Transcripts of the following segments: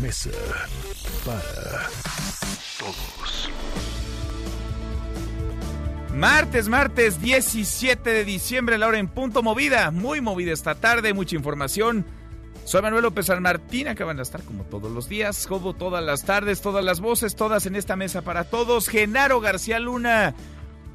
Mesa para Todos. Martes, martes 17 de diciembre, la hora en punto movida, muy movida esta tarde, mucha información. Soy Manuel López San Martín, acaban de estar como todos los días, como todas las tardes, todas las voces, todas en esta mesa para todos. Genaro García Luna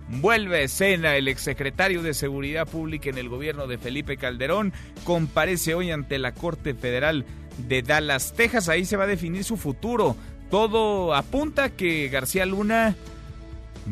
vuelve a escena, el exsecretario de Seguridad Pública en el gobierno de Felipe Calderón, comparece hoy ante la Corte Federal de Dallas, Texas, ahí se va a definir su futuro. Todo apunta que García Luna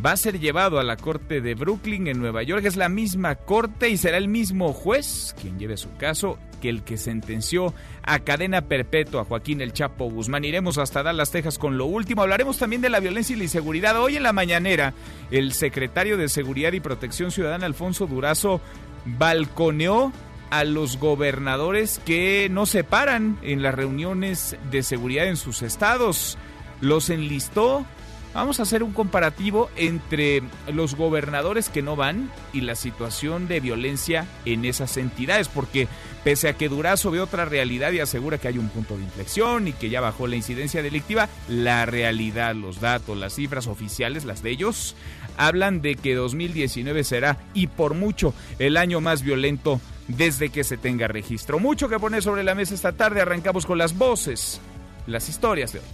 va a ser llevado a la corte de Brooklyn en Nueva York. Es la misma corte y será el mismo juez quien lleve su caso que el que sentenció a cadena perpetua a Joaquín El Chapo Guzmán. Iremos hasta Dallas, Texas con lo último. Hablaremos también de la violencia y la inseguridad. Hoy en la mañanera, el secretario de Seguridad y Protección Ciudadana, Alfonso Durazo, balconeó a los gobernadores que no se paran en las reuniones de seguridad en sus estados. Los enlistó Vamos a hacer un comparativo entre los gobernadores que no van y la situación de violencia en esas entidades, porque pese a que Durazo ve otra realidad y asegura que hay un punto de inflexión y que ya bajó la incidencia delictiva, la realidad, los datos, las cifras oficiales, las de ellos, hablan de que 2019 será y por mucho el año más violento desde que se tenga registro. Mucho que poner sobre la mesa esta tarde, arrancamos con las voces, las historias de hoy.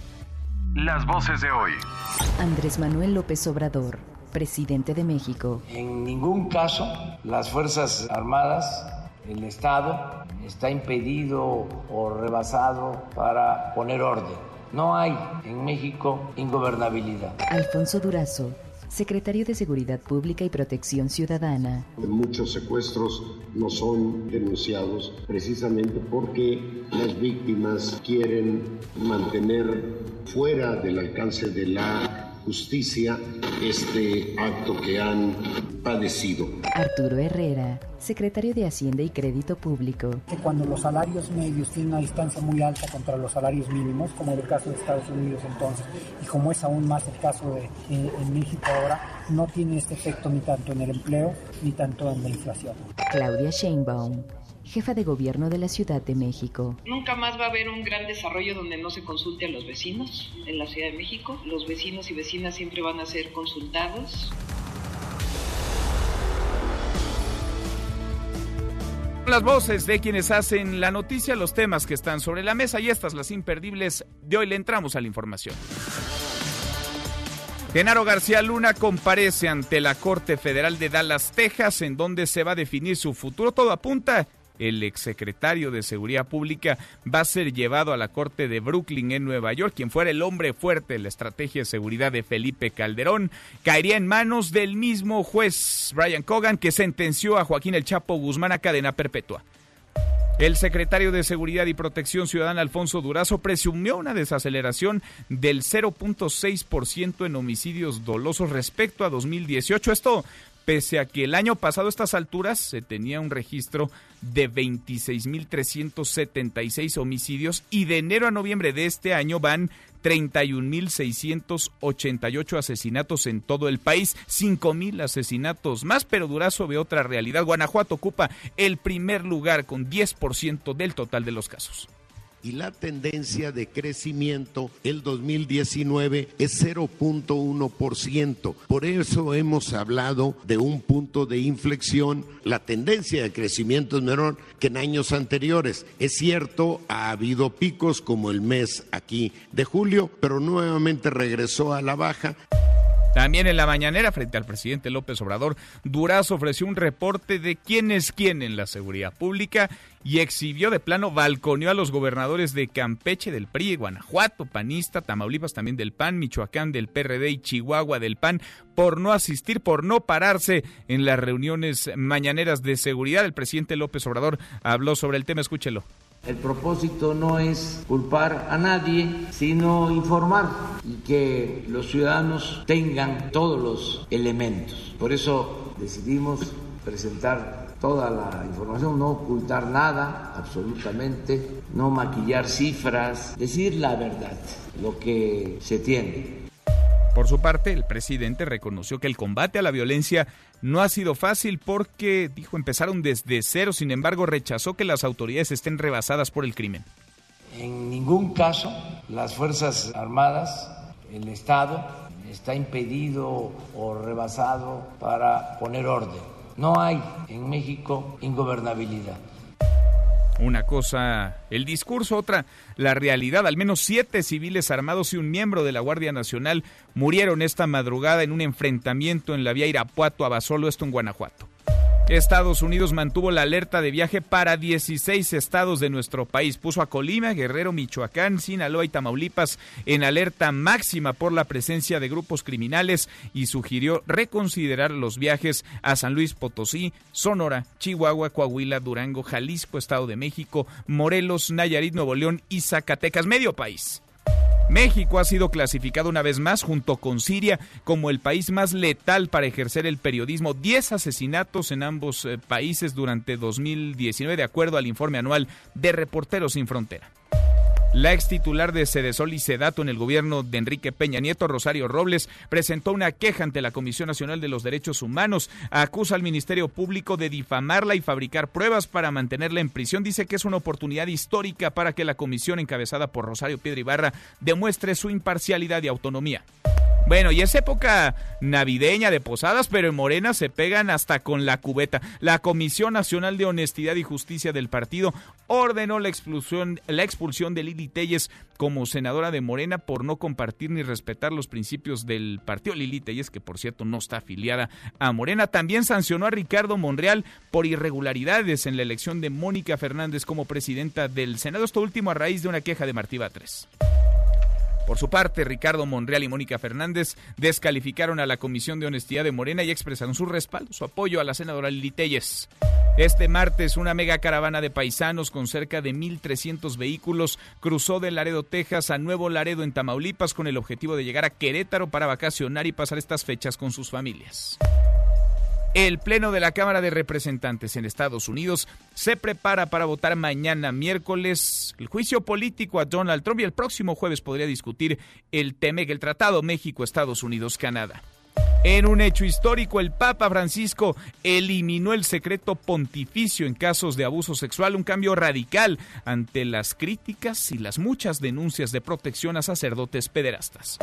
Las voces de hoy. Andrés Manuel López Obrador, presidente de México. En ningún caso las Fuerzas Armadas, el Estado, está impedido o rebasado para poner orden. No hay en México ingobernabilidad. Alfonso Durazo, secretario de Seguridad Pública y Protección Ciudadana. Muchos secuestros no son denunciados precisamente porque las víctimas quieren mantener fuera del alcance de la justicia este acto que han padecido. Arturo Herrera, secretario de Hacienda y Crédito Público. que cuando los salarios medios tienen una distancia muy alta contra los salarios mínimos, como en el caso de Estados Unidos entonces, y como es aún más el caso de eh, en México ahora, no tiene este efecto ni tanto en el empleo ni tanto en la inflación. Claudia Sheinbaum, jefa de gobierno de la Ciudad de México. Nunca más va a haber un gran desarrollo donde no se consulte a los vecinos en la Ciudad de México. Los vecinos y vecinas siempre van a ser consultados. Las voces de quienes hacen la noticia, los temas que están sobre la mesa y estas las imperdibles de hoy le entramos a la información. Genaro García Luna comparece ante la Corte Federal de Dallas, Texas, en donde se va a definir su futuro. Todo apunta. El exsecretario de Seguridad Pública va a ser llevado a la Corte de Brooklyn en Nueva York, quien fuera el hombre fuerte de la estrategia de seguridad de Felipe Calderón, caería en manos del mismo juez Brian Cogan, que sentenció a Joaquín El Chapo Guzmán a cadena perpetua. El secretario de Seguridad y Protección Ciudadana Alfonso Durazo presumió una desaceleración del 0.6% en homicidios dolosos respecto a 2018. Esto pese a que el año pasado a estas alturas se tenía un registro de 26.376 homicidios y de enero a noviembre de este año van 31.688 asesinatos en todo el país, 5.000 asesinatos más, pero Durazo ve otra realidad. Guanajuato ocupa el primer lugar con 10% del total de los casos y la tendencia de crecimiento el 2019 es 0.1%. Por eso hemos hablado de un punto de inflexión. La tendencia de crecimiento es menor que en años anteriores. Es cierto, ha habido picos como el mes aquí de julio, pero nuevamente regresó a la baja. También en la mañanera, frente al presidente López Obrador, Durazo ofreció un reporte de quién es quién en la seguridad pública y exhibió de plano, balconeó a los gobernadores de Campeche del PRI, Guanajuato, Panista, Tamaulipas también del PAN, Michoacán del PRD y Chihuahua del PAN por no asistir, por no pararse en las reuniones mañaneras de seguridad. El presidente López Obrador habló sobre el tema, escúchelo. El propósito no es culpar a nadie, sino informar y que los ciudadanos tengan todos los elementos. Por eso decidimos presentar toda la información, no ocultar nada, absolutamente, no maquillar cifras, decir la verdad, lo que se tiene. Por su parte, el presidente reconoció que el combate a la violencia no ha sido fácil porque, dijo, empezaron desde cero, sin embargo, rechazó que las autoridades estén rebasadas por el crimen. En ningún caso las Fuerzas Armadas, el Estado, está impedido o rebasado para poner orden. No hay en México ingobernabilidad. Una cosa, el discurso, otra, la realidad. Al menos siete civiles armados y un miembro de la Guardia Nacional murieron esta madrugada en un enfrentamiento en la vía Irapuato a Basolo, esto en Guanajuato. Estados Unidos mantuvo la alerta de viaje para 16 estados de nuestro país. Puso a Colima, Guerrero, Michoacán, Sinaloa y Tamaulipas en alerta máxima por la presencia de grupos criminales y sugirió reconsiderar los viajes a San Luis Potosí, Sonora, Chihuahua, Coahuila, Durango, Jalisco, Estado de México, Morelos, Nayarit, Nuevo León y Zacatecas, medio país. México ha sido clasificado una vez más junto con Siria como el país más letal para ejercer el periodismo. Diez asesinatos en ambos eh, países durante 2019 de acuerdo al informe anual de Reporteros sin Frontera. La ex titular de Sedesol y Sedato en el gobierno de Enrique Peña Nieto, Rosario Robles, presentó una queja ante la Comisión Nacional de los Derechos Humanos. Acusa al Ministerio Público de difamarla y fabricar pruebas para mantenerla en prisión. Dice que es una oportunidad histórica para que la comisión encabezada por Rosario Piedra Ibarra demuestre su imparcialidad y autonomía. Bueno, y es época navideña de posadas, pero en Morena se pegan hasta con la cubeta. La Comisión Nacional de Honestidad y Justicia del partido ordenó la expulsión, la expulsión de Lili Telles como senadora de Morena por no compartir ni respetar los principios del partido. Lili Telles, que por cierto no está afiliada a Morena, también sancionó a Ricardo Monreal por irregularidades en la elección de Mónica Fernández como presidenta del Senado. Esto último a raíz de una queja de Martí Batres. Por su parte, Ricardo Monreal y Mónica Fernández descalificaron a la Comisión de Honestidad de Morena y expresaron su respaldo, su apoyo a la senadora Lili Telles. Este martes, una mega caravana de paisanos con cerca de 1.300 vehículos cruzó de Laredo, Texas a Nuevo Laredo en Tamaulipas con el objetivo de llegar a Querétaro para vacacionar y pasar estas fechas con sus familias. El Pleno de la Cámara de Representantes en Estados Unidos se prepara para votar mañana miércoles el juicio político a Donald Trump y el próximo jueves podría discutir el TEMEC, el Tratado México-Estados Unidos-Canadá. En un hecho histórico, el Papa Francisco eliminó el secreto pontificio en casos de abuso sexual, un cambio radical ante las críticas y las muchas denuncias de protección a sacerdotes pederastas.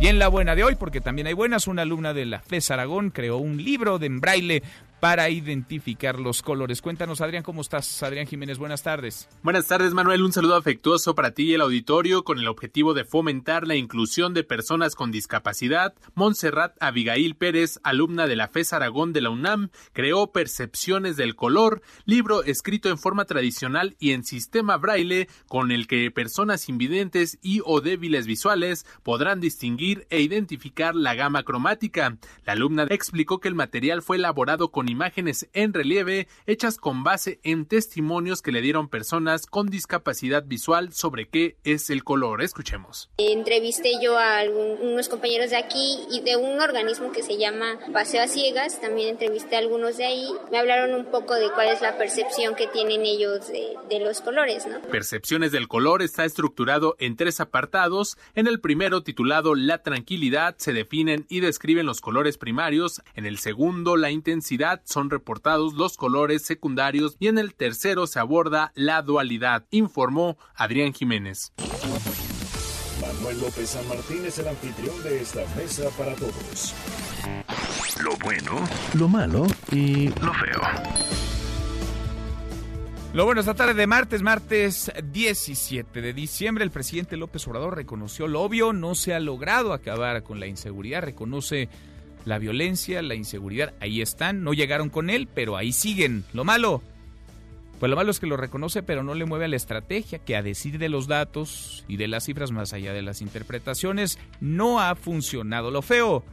Y en la buena de hoy, porque también hay buenas, una alumna de la FES Aragón creó un libro de braille para identificar los colores. Cuéntanos, Adrián, ¿cómo estás? Adrián Jiménez, buenas tardes. Buenas tardes, Manuel. Un saludo afectuoso para ti y el auditorio con el objetivo de fomentar la inclusión de personas con discapacidad. Montserrat Abigail Pérez, alumna de la FES Aragón de la UNAM, creó Percepciones del Color, libro escrito en forma tradicional y en sistema braille con el que personas invidentes y o débiles visuales podrán distinguir e identificar la gama cromática. La alumna explicó que el material fue elaborado con imágenes en relieve hechas con base en testimonios que le dieron personas con discapacidad visual sobre qué es el color. Escuchemos. Entrevisté yo a algunos compañeros de aquí y de un organismo que se llama Paseo a Ciegas. También entrevisté a algunos de ahí. Me hablaron un poco de cuál es la percepción que tienen ellos de, de los colores. ¿no? Percepciones del color está estructurado en tres apartados. En el primero, titulado La tranquilidad, se definen y describen los colores primarios. En el segundo, la intensidad son reportados los colores secundarios y en el tercero se aborda la dualidad, informó Adrián Jiménez. Manuel López San Martín es el anfitrión de esta mesa para todos. Lo bueno, Lo malo y lo feo. Lo bueno, esta tarde de martes, martes 17 de diciembre, el presidente López Obrador reconoció lo obvio, no se ha logrado acabar con la inseguridad, reconoce la violencia, la inseguridad, ahí están, no llegaron con él, pero ahí siguen. Lo malo, pues lo malo es que lo reconoce, pero no le mueve a la estrategia, que a decir de los datos y de las cifras más allá de las interpretaciones, no ha funcionado. Lo feo,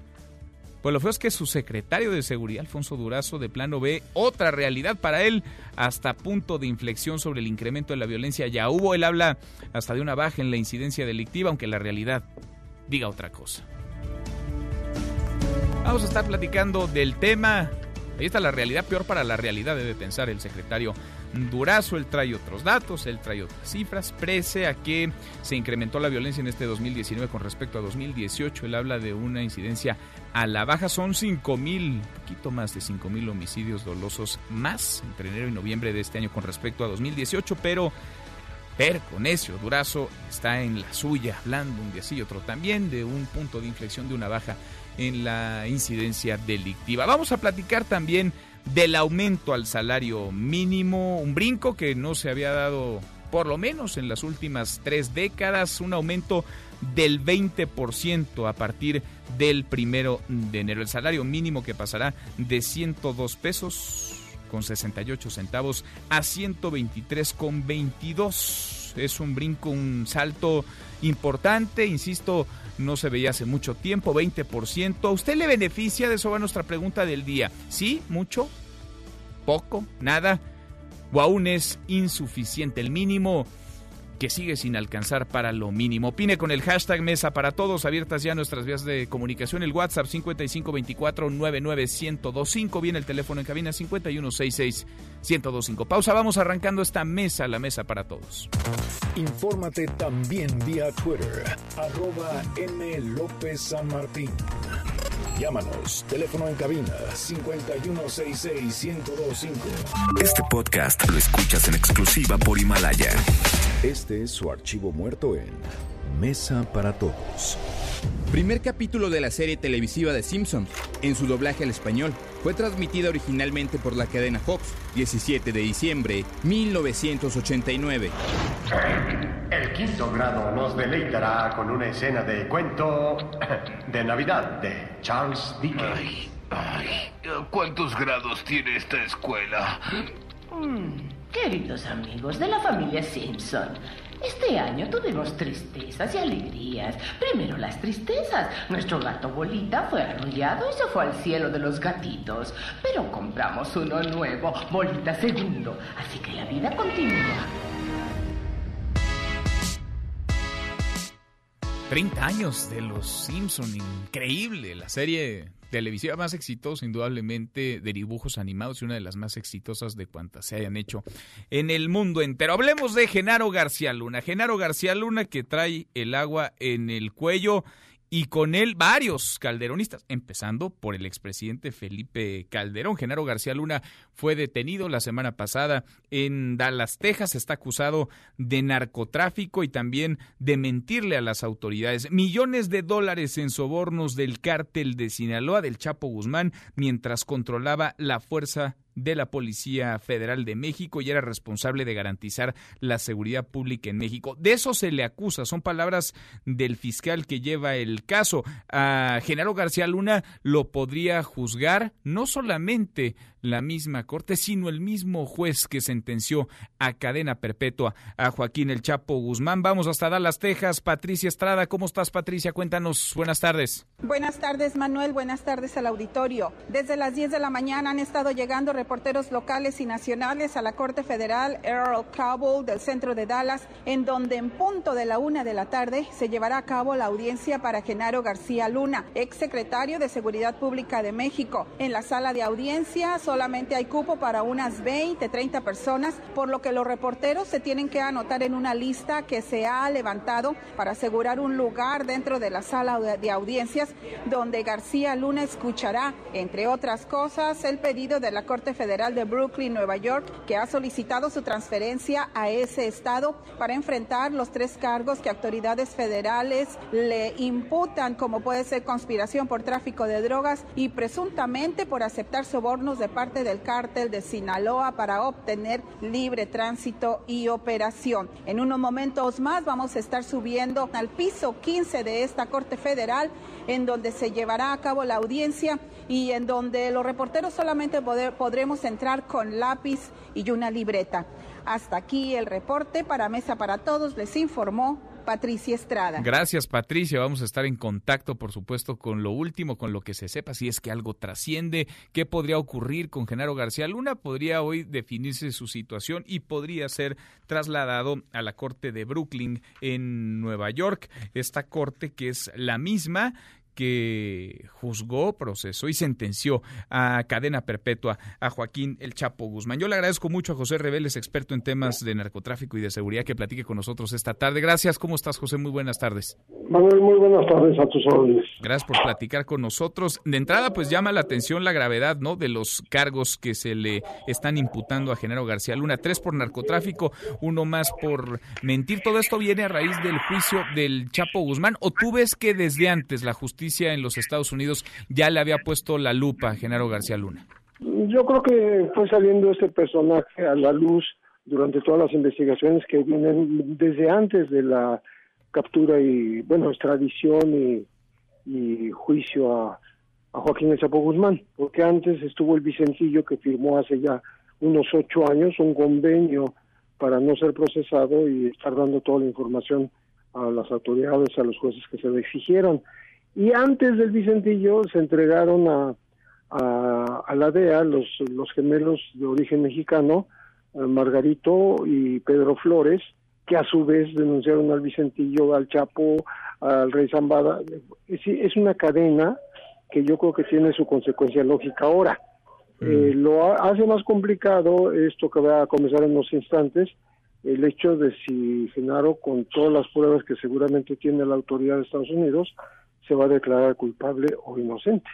Pues lo feo es que su secretario de Seguridad, Alfonso Durazo, de plano ve otra realidad para él, hasta punto de inflexión sobre el incremento de la violencia. Ya hubo, él habla hasta de una baja en la incidencia delictiva, aunque la realidad diga otra cosa. Vamos a estar platicando del tema. Ahí está la realidad, peor para la realidad, debe pensar el secretario Durazo. Él trae otros datos, él trae otras cifras. Prese a que se incrementó la violencia en este 2019 con respecto a 2018. Él habla de una incidencia a la baja. Son 5 mil, poquito más de 5 mil homicidios dolosos más entre enero y noviembre de este año con respecto a 2018, pero perco, necio, Durazo está en la suya, hablando un día sí y otro también de un punto de inflexión de una baja en la incidencia delictiva. Vamos a platicar también del aumento al salario mínimo, un brinco que no se había dado por lo menos en las últimas tres décadas, un aumento del 20% a partir del primero de enero. El salario mínimo que pasará de 102 pesos con 68 centavos a 123 con 22. Es un brinco, un salto importante, insisto, no se veía hace mucho tiempo, 20%. ¿A usted le beneficia? De eso va nuestra pregunta del día. ¿Sí? ¿Mucho? ¿Poco? ¿Nada? ¿O aún es insuficiente el mínimo? Que sigue sin alcanzar para lo mínimo. Opine con el hashtag Mesa para Todos, abiertas ya nuestras vías de comunicación, el WhatsApp 5524-99125, viene el teléfono en cabina 5166-1025. Pausa, vamos arrancando esta mesa, la Mesa para Todos. Infórmate también vía Twitter, arroba M. López San Martín. Llámanos, teléfono en cabina 5166-1025. Este podcast lo escuchas en exclusiva por Himalaya. Este es su archivo muerto en Mesa para Todos. Primer capítulo de la serie televisiva de Simpsons, en su doblaje al español. Fue transmitida originalmente por la cadena Fox, 17 de diciembre 1989. El quinto grado nos deleitará con una escena de cuento de Navidad de Charles Dickens. Ay, ¿cuántos grados tiene esta escuela? Mm, queridos amigos de la familia Simpson, este año tuvimos tristezas y alegrías. Primero las tristezas. Nuestro gato Bolita fue arrullado y se fue al cielo de los gatitos. Pero compramos uno nuevo, Bolita segundo. Así que la vida continúa. 30 años de Los Simpson, increíble, la serie televisiva más exitosa, indudablemente, de dibujos animados y una de las más exitosas de cuantas se hayan hecho en el mundo entero. Hablemos de Genaro García Luna. Genaro García Luna que trae el agua en el cuello y con él varios calderonistas, empezando por el expresidente Felipe Calderón. Genaro García Luna fue detenido la semana pasada en Dallas, Texas. Está acusado de narcotráfico y también de mentirle a las autoridades. Millones de dólares en sobornos del cártel de Sinaloa del Chapo Guzmán mientras controlaba la fuerza de la Policía Federal de México y era responsable de garantizar la seguridad pública en México. De eso se le acusa, son palabras del fiscal que lleva el caso. A Genaro García Luna lo podría juzgar no solamente la misma corte, sino el mismo juez que sentenció a cadena perpetua a Joaquín El Chapo Guzmán. Vamos hasta Dallas, Texas. Patricia Estrada, ¿cómo estás, Patricia? Cuéntanos. Buenas tardes. Buenas tardes, Manuel. Buenas tardes al auditorio. Desde las 10 de la mañana han estado llegando reporteros locales y nacionales a la Corte Federal Earl Cabell del centro de Dallas, en donde en punto de la una de la tarde se llevará a cabo la audiencia para Genaro García Luna, ex secretario de Seguridad Pública de México. En la sala de audiencia solamente hay cupo para unas 20, 30 personas, por lo que los reporteros se tienen que anotar en una lista que se ha levantado para asegurar un lugar dentro de la sala de audiencias donde García Luna escuchará, entre otras cosas, el pedido de la Corte Federal de Brooklyn, Nueva York, que ha solicitado su transferencia a ese estado para enfrentar los tres cargos que autoridades federales le imputan, como puede ser conspiración por tráfico de drogas y presuntamente por aceptar sobornos de parte del cártel de Sinaloa para obtener libre tránsito y operación. En unos momentos más vamos a estar subiendo al piso 15 de esta Corte Federal, en donde se llevará a cabo la audiencia y en donde los reporteros solamente podremos entrar con lápiz y una libreta. Hasta aquí el reporte para Mesa para Todos, les informó Patricia Estrada. Gracias, Patricia. Vamos a estar en contacto, por supuesto, con lo último, con lo que se sepa, si es que algo trasciende, qué podría ocurrir con Genaro García Luna. Podría hoy definirse su situación y podría ser trasladado a la Corte de Brooklyn en Nueva York. Esta corte que es la misma que juzgó, procesó y sentenció a cadena perpetua a Joaquín El Chapo Guzmán. Yo le agradezco mucho a José Reveles, experto en temas de narcotráfico y de seguridad, que platique con nosotros esta tarde. Gracias. ¿Cómo estás, José? Muy buenas tardes. Manuel, muy buenas tardes a tus órdenes. Gracias por platicar con nosotros. De entrada, pues llama la atención la gravedad, ¿no? De los cargos que se le están imputando a Genaro García Luna. Tres por narcotráfico, uno más por mentir. Todo esto viene a raíz del juicio del Chapo Guzmán. ¿O tú ves que desde antes la justicia en los Estados Unidos ya le había puesto la lupa a Genaro García Luna? Yo creo que fue saliendo este personaje a la luz durante todas las investigaciones que vienen desde antes de la captura y, bueno, extradición y, juicio a, Joaquín El Chapo Guzmán, porque antes estuvo el Vicentillo que firmó hace ya unos ocho años un convenio para no ser procesado y estar dando toda la información a las autoridades, a los jueces que se le exigieron. Y antes del Vicentillo se entregaron a, a, la DEA los, los gemelos de origen mexicano, eh, Margarito y Pedro Flores, que a su vez denunciaron al Vicentillo, al Chapo, al Rey Zambada. Es, es una cadena que yo creo que tiene su consecuencia lógica ahora. Mm. Eh, lo hace más complicado esto que va a comenzar en unos instantes, el hecho de si Genaro, con todas las pruebas que seguramente tiene la autoridad de Estados Unidos, se va a declarar culpable o inocente.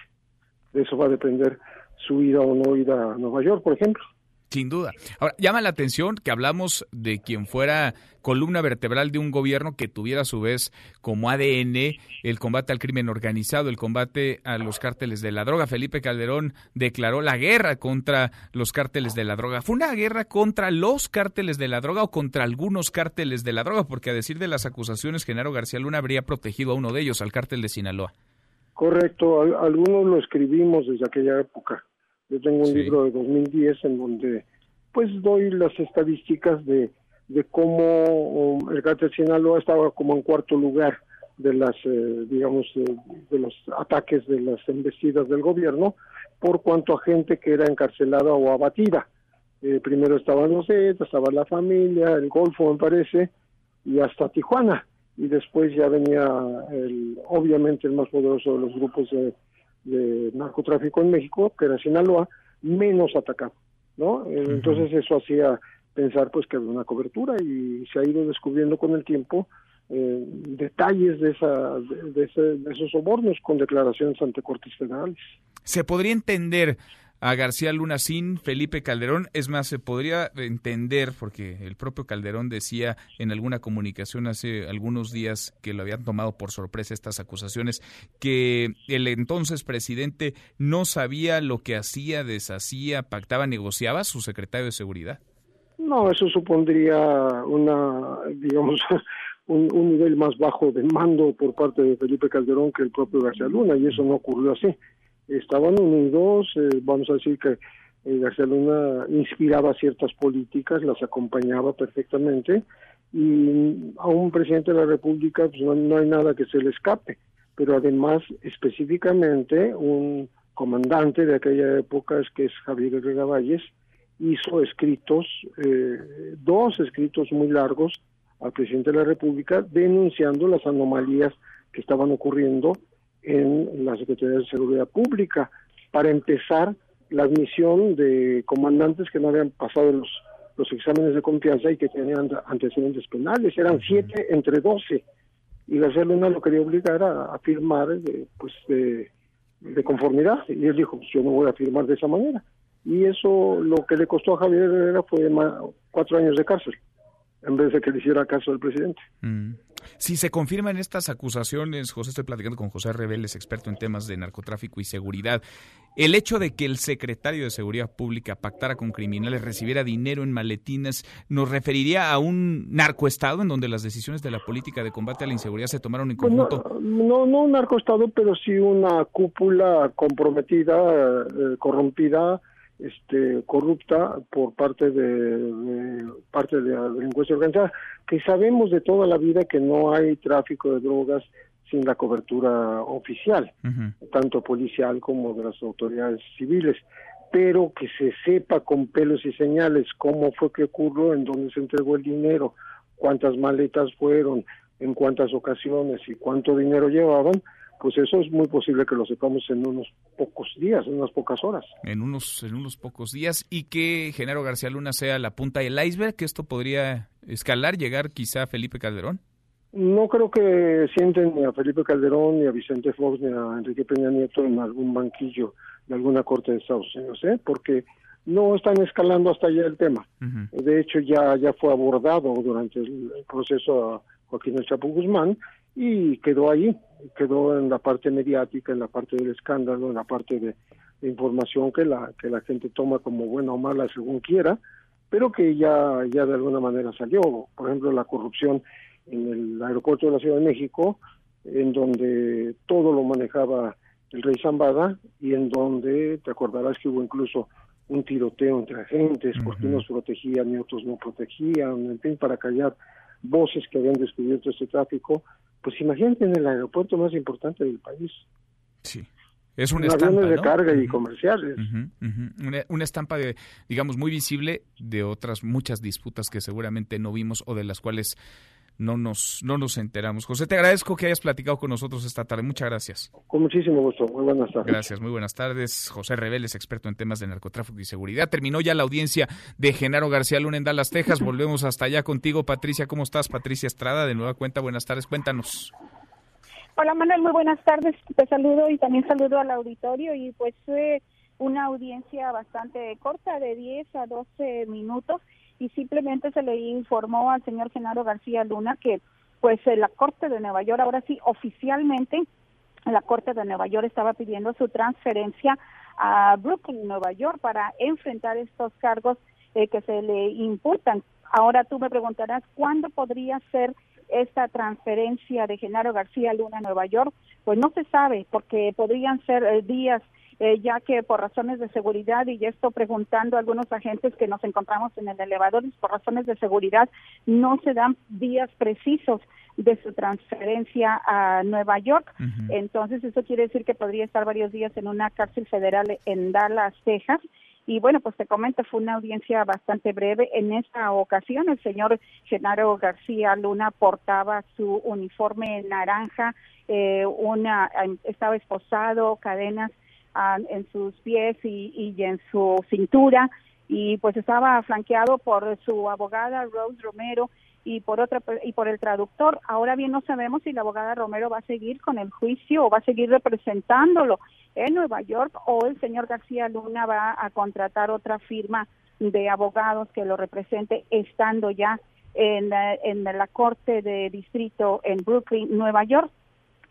De eso va a depender su ida o no ida a Nueva York, por ejemplo. Sin duda. Ahora, llama la atención que hablamos de quien fuera columna vertebral de un gobierno que tuviera a su vez como ADN el combate al crimen organizado, el combate a los cárteles de la droga. Felipe Calderón declaró la guerra contra los cárteles de la droga. ¿Fue una guerra contra los cárteles de la droga o contra algunos cárteles de la droga? Porque a decir de las acusaciones, Genaro García Luna habría protegido a uno de ellos, al cártel de Sinaloa. Correcto, algunos lo escribimos desde aquella época. Yo tengo un libro de 2010 en donde pues doy las estadísticas de, de cómo el cártel Sinaloa estaba como en cuarto lugar de las, eh, digamos, de, los ataques de las embestidas del gobierno por cuanto a gente que era encarcelada o abatida. Eh, primero estaban los Zetas, estaba la familia, el Golfo me parece, y hasta Tijuana. Y después ya venía, el, obviamente, el más poderoso de los grupos de, de narcotráfico en México, que era Sinaloa, menos atacado, ¿no? Entonces eso hacía pensar pues que había una cobertura y se ha ido descubriendo con el tiempo eh, detalles de, esa, de, esos sobornos con declaraciones ante cortes federales. ¿Se podría entender a García Luna sin Felipe Calderón. Es más, se podría entender, porque el propio Calderón decía en alguna comunicación hace algunos días que lo habían tomado por sorpresa estas acusaciones, que el entonces presidente no sabía lo que hacía, deshacía, pactaba, negociaba su secretario de Seguridad. No, eso supondría una, digamos, un, un nivel más bajo de mando por parte de Felipe Calderón que el propio García Luna, y eso no ocurrió así estaban unidos, eh, vamos a decir que eh, García Luna inspiraba ciertas políticas, las acompañaba perfectamente y a un presidente de la República pues, no, hay nada que se le escape, pero además específicamente un comandante de aquella época, que es Javier Herrera Valles, hizo escritos, eh, dos escritos muy largos al presidente de la República denunciando las anomalías que estaban ocurriendo en la Secretaría de Seguridad Pública. Para empezar, la admisión de comandantes que no habían pasado los, los exámenes de confianza y que tenían antecedentes penales. Eran siete entre doce. Y García Luna lo quería obligar a, firmar de, pues de, de, conformidad. Y él dijo, pues yo no voy a firmar de esa manera. Y eso lo que le costó a Javier Herrera fue cuatro años de cárcel, en vez de que le hiciera caso al presidente. Mm. Si se confirman estas acusaciones, José, estoy platicando con José Reveles, experto en temas de narcotráfico y seguridad, el hecho de que el secretario de Seguridad Pública pactara con criminales, recibiera dinero en maletinas, ¿nos referiría a un narcoestado en donde las decisiones de la política de combate a la inseguridad se tomaron en pues conjunto? no, no, un narcoestado, pero sí una cúpula comprometida, eh, corrompida, este, corrupta por parte de, parte de la delincuencia organizada, que sabemos de toda la vida que no hay tráfico de drogas sin la cobertura oficial, tanto policial como de las autoridades civiles, pero que se sepa con pelos y señales cómo fue que ocurrió, en dónde se entregó el dinero, cuántas maletas fueron, en cuántas ocasiones y cuánto dinero llevaban, pues eso es muy posible que lo sepamos en unos pocos días, en unas pocas horas. En unos, en unos pocos días y que Genaro García Luna sea la punta del iceberg, que esto podría escalar, llegar quizá a Felipe Calderón. No creo que sienten ni a Felipe Calderón, ni a Vicente Fox, ni a Enrique Peña Nieto en algún banquillo de alguna corte de Estados Unidos, ¿eh? porque no están escalando hasta allá el tema. De hecho, ya, ya fue abordado durante el proceso a Joaquín El Chapo Guzmán y quedó ahí, quedó en la parte mediática, en la parte del escándalo, en la parte de, información que la que la gente toma como buena o mala según quiera, pero que ya ya de alguna manera salió, por ejemplo, la corrupción en el aeropuerto de la Ciudad de México, en donde todo lo manejaba el rey Zambada y en donde te acordarás que hubo incluso un tiroteo entre agentes, porque unos protegían y otros no protegían, en fin, para callar voces que habían descubierto este tráfico, pues imagínate en el aeropuerto más importante del país. Sí. Es una estampa, de carga y comerciales. una, estampa, de, digamos, muy visible de otras muchas disputas que seguramente no vimos o de las cuales no nos, no nos enteramos. José, te agradezco que hayas platicado con nosotros esta tarde. Muchas gracias. Con muchísimo gusto. Muy buenas tardes. Gracias, muy buenas tardes. José Reveles, experto en temas de narcotráfico y seguridad. Terminó ya la audiencia de Genaro García Luna en Dallas, Texas. Volvemos hasta allá contigo, Patricia. ¿Cómo estás? Patricia Estrada, de nueva cuenta. Buenas tardes. Cuéntanos. Hola Manuel, muy buenas tardes. Te saludo y también saludo al auditorio y pues fue una audiencia bastante corta de 10 a 12 minutos y simplemente se le informó al señor Genaro García Luna que pues eh, la Corte de Nueva York, ahora sí, oficialmente, la Corte de Nueva York estaba pidiendo su transferencia a Brooklyn, Nueva York, para enfrentar estos cargos eh, que se le imputan. Ahora tú me preguntarás, ¿cuándo podría ser esta transferencia de Genaro García Luna a Nueva York? Pues no se sabe, porque podrían ser eh, días eh, ya que por razones de seguridad, y ya estoy preguntando a algunos agentes que nos encontramos en el elevador, y por razones de seguridad no se dan días precisos de su transferencia a Nueva York. Entonces, eso quiere decir que podría estar varios días en una cárcel federal en Dallas, Texas. Y bueno, pues te comento, fue una audiencia bastante breve. En esta ocasión, el señor Genaro García Luna portaba su uniforme naranja, eh, una, estaba esposado, cadenas en sus pies y, y en su cintura y pues estaba flanqueado por su abogada Rose Romero y por otra y por el traductor. Ahora bien no sabemos si la abogada Romero va a seguir con el juicio o va a seguir representándolo en Nueva York o el señor García Luna va a contratar otra firma de abogados que lo represente estando ya en, en la corte de distrito en Brooklyn, Nueva York.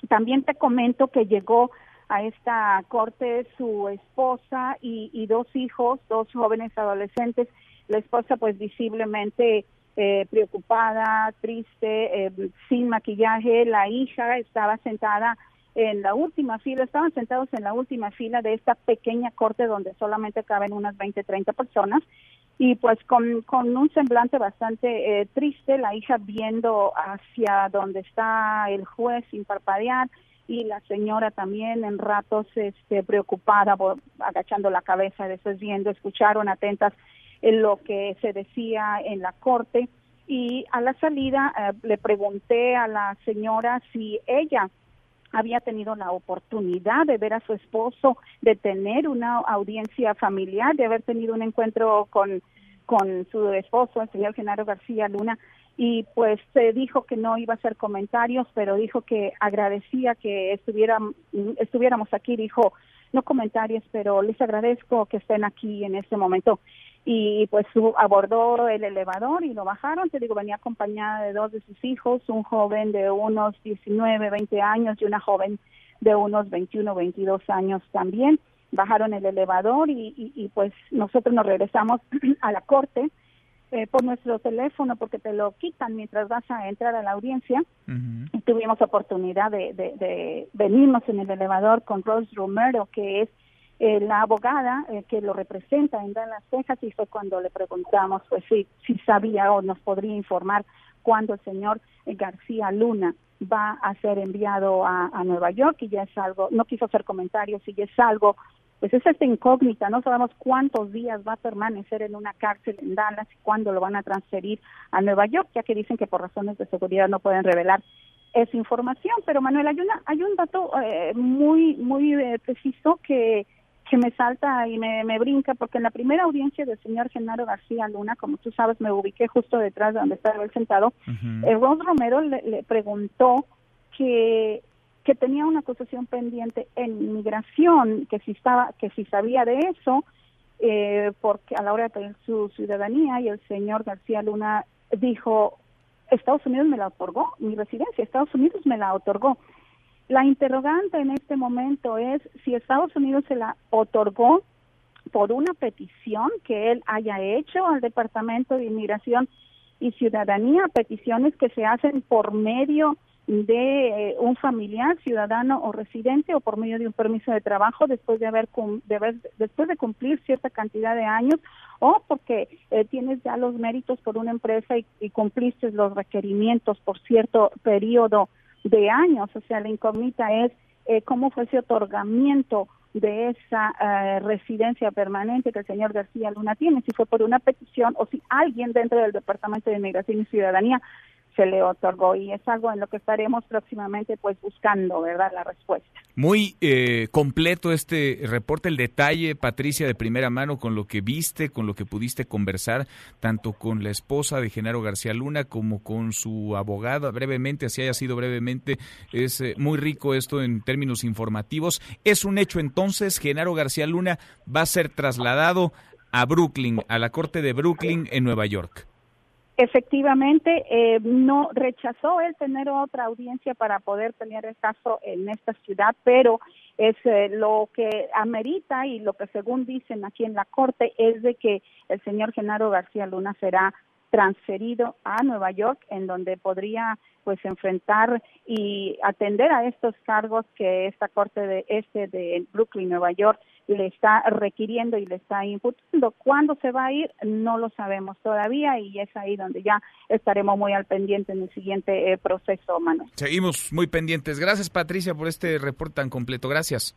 También te comento que llegó a esta corte su esposa y, dos hijos, dos jóvenes adolescentes. La esposa pues visiblemente eh, preocupada, triste, eh, sin maquillaje. La hija estaba sentada en la última fila, estaban sentados en la última fila de esta pequeña corte donde solamente caben unas 20, 30 personas y pues con, con un semblante bastante eh, triste, la hija viendo hacia donde está el juez sin parpadear, y la señora también en ratos este, preocupada, agachando la cabeza, después viendo, escucharon atentas en lo que se decía en la corte. Y a la salida eh, le pregunté a la señora si ella había tenido la oportunidad de ver a su esposo, de tener una audiencia familiar, de haber tenido un encuentro con, con su esposo, el señor Genaro García Luna, y pues se dijo que no iba a hacer comentarios, pero dijo que agradecía que estuvieran, estuviéramos aquí, dijo no comentarios, pero les agradezco que estén aquí en este momento. Y pues abordó el elevador y lo bajaron, te digo, venía acompañada de dos de sus hijos, un joven de unos 19, 20 años y una joven de unos 21, 22 años también. Bajaron el elevador y, y pues nosotros nos regresamos a la corte eh, por nuestro teléfono porque te lo quitan mientras vas a entrar a la audiencia. y tuvimos oportunidad de, de, venirnos en el elevador con Rose Romero, que es eh, la abogada eh, que lo representa en Dallas, Texas, y fue cuando le preguntamos pues si, si sabía o nos podría informar cuándo el señor García Luna va a ser enviado a, a Nueva York y ya es algo, no quiso hacer comentarios y ya es algo pues es esta incógnita, no sabemos cuántos días va a permanecer en una cárcel en Dallas y cuándo lo van a transferir a Nueva York, ya que dicen que por razones de seguridad no pueden revelar esa información. Pero Manuel, hay, una, hay un dato eh, muy, muy eh, preciso que, que me salta y me, me brinca, porque en la primera audiencia del señor Genaro García Luna, como tú sabes, me ubiqué justo detrás de donde estaba él sentado, uh Romero le, le preguntó que que tenía una acusación pendiente en inmigración, que si estaba, que si sabía de eso, eh, porque a la hora de pedir su ciudadanía y el señor García Luna dijo, Estados Unidos me la otorgó, mi residencia, Estados Unidos me la otorgó. La interrogante en este momento es si Estados Unidos se la otorgó por una petición que él haya hecho al Departamento de Inmigración y Ciudadanía, peticiones que se hacen por medio de eh, un familiar, ciudadano o residente o por medio de un permiso de trabajo después de haber, después de cumplir cierta cantidad de años o porque eh, tienes ya los méritos por una empresa y, cumpliste los requerimientos por cierto periodo de años. O sea, la incógnita es eh, cómo fue ese otorgamiento de esa residencia permanente que el señor García Luna tiene, si fue por una petición o si alguien dentro del Departamento de Inmigración y Ciudadanía se le otorgó y es algo en lo que estaremos próximamente pues buscando, ¿verdad? La respuesta. Muy eh, completo este reporte, el detalle, Patricia, de primera mano con lo que viste, con lo que pudiste conversar, tanto con la esposa de Genaro García Luna como con su abogada, brevemente, así haya sido brevemente, es eh, muy rico esto en términos informativos. Es un hecho entonces, Genaro García Luna va a ser trasladado a Brooklyn, a la corte de Brooklyn en Nueva York. Efectivamente, eh, no rechazó él tener otra audiencia para poder tener el caso en esta ciudad, pero es eh, lo que amerita y lo que según dicen aquí en la corte es de que el señor Genaro García Luna será transferido a Nueva York, en donde podría pues enfrentar y atender a estos cargos que esta corte de este de Brooklyn, Nueva York, le está requiriendo y le está imputando. ¿Cuándo se va a ir? No lo sabemos todavía y es ahí donde ya estaremos muy al pendiente en el siguiente eh, proceso, Manuel. Seguimos muy pendientes. Gracias, Patricia, por este reporte tan completo. Gracias.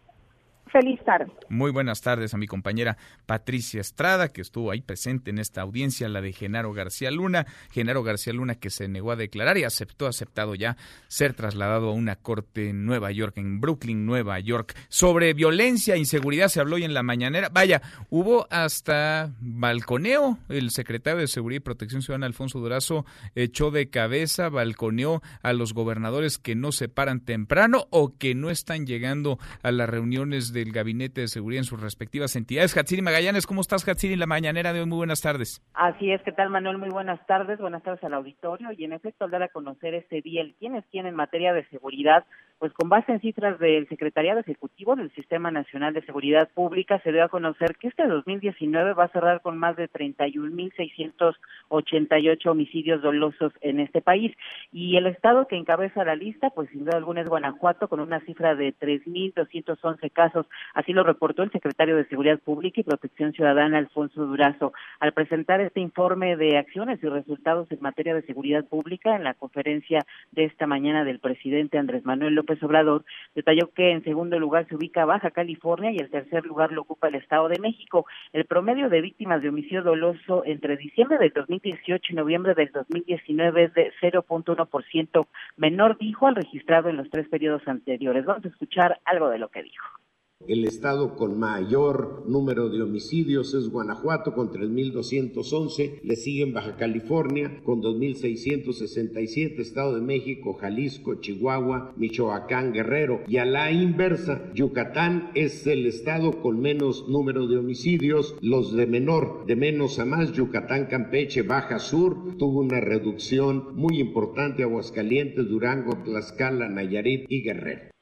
Feliz tarde. Muy buenas tardes a mi compañera Patricia Estrada, que estuvo ahí presente en esta audiencia, la de Genaro García Luna. Genaro García Luna que se negó a declarar y aceptó, aceptado ya ser trasladado a una corte en Nueva York, en Brooklyn, Nueva York. Sobre violencia e inseguridad se habló hoy en la mañanera. Vaya, hubo hasta balconeo. El secretario de Seguridad y Protección Ciudadana, Alfonso Durazo, echó de cabeza, balconeó a los gobernadores que no se paran temprano o que no están llegando a las reuniones de del Gabinete de Seguridad en sus respectivas entidades. Hatsiri Magallanes, ¿cómo estás, Hatsiri, la mañanera de hoy? Muy buenas tardes. Así es, ¿qué tal, Manuel? Muy buenas tardes, buenas tardes al auditorio. Y en efecto, al dar a conocer este día el quién es quién en materia de seguridad, pues con base en cifras del Secretariado Ejecutivo del Sistema Nacional de Seguridad Pública, se dio a conocer que este 2019 va a cerrar con más de 31.688 homicidios dolosos en este país. Y el estado que encabeza la lista, pues sin duda alguna es Guanajuato, con una cifra de 3.211 casos Así lo reportó el secretario de Seguridad Pública y Protección Ciudadana, Alfonso Durazo, al presentar este informe de acciones y resultados en materia de seguridad pública en la conferencia de esta mañana del presidente Andrés Manuel López Obrador. Detalló que en segundo lugar se ubica Baja California y el tercer lugar lo ocupa el Estado de México. El promedio de víctimas de homicidio doloso entre diciembre del 2018 y noviembre del 2019 es de 0.1% menor, dijo, al registrado en los tres periodos anteriores. Vamos a escuchar algo de lo que dijo. El estado con mayor número de homicidios es Guanajuato con 3.211, le siguen Baja California con 2.667, Estado de México, Jalisco, Chihuahua, Michoacán, Guerrero. Y a la inversa, Yucatán es el estado con menos número de homicidios, los de menor, de menos a más, Yucatán, Campeche, Baja Sur, tuvo una reducción muy importante, Aguascalientes, Durango, Tlaxcala, Nayarit y Guerrero.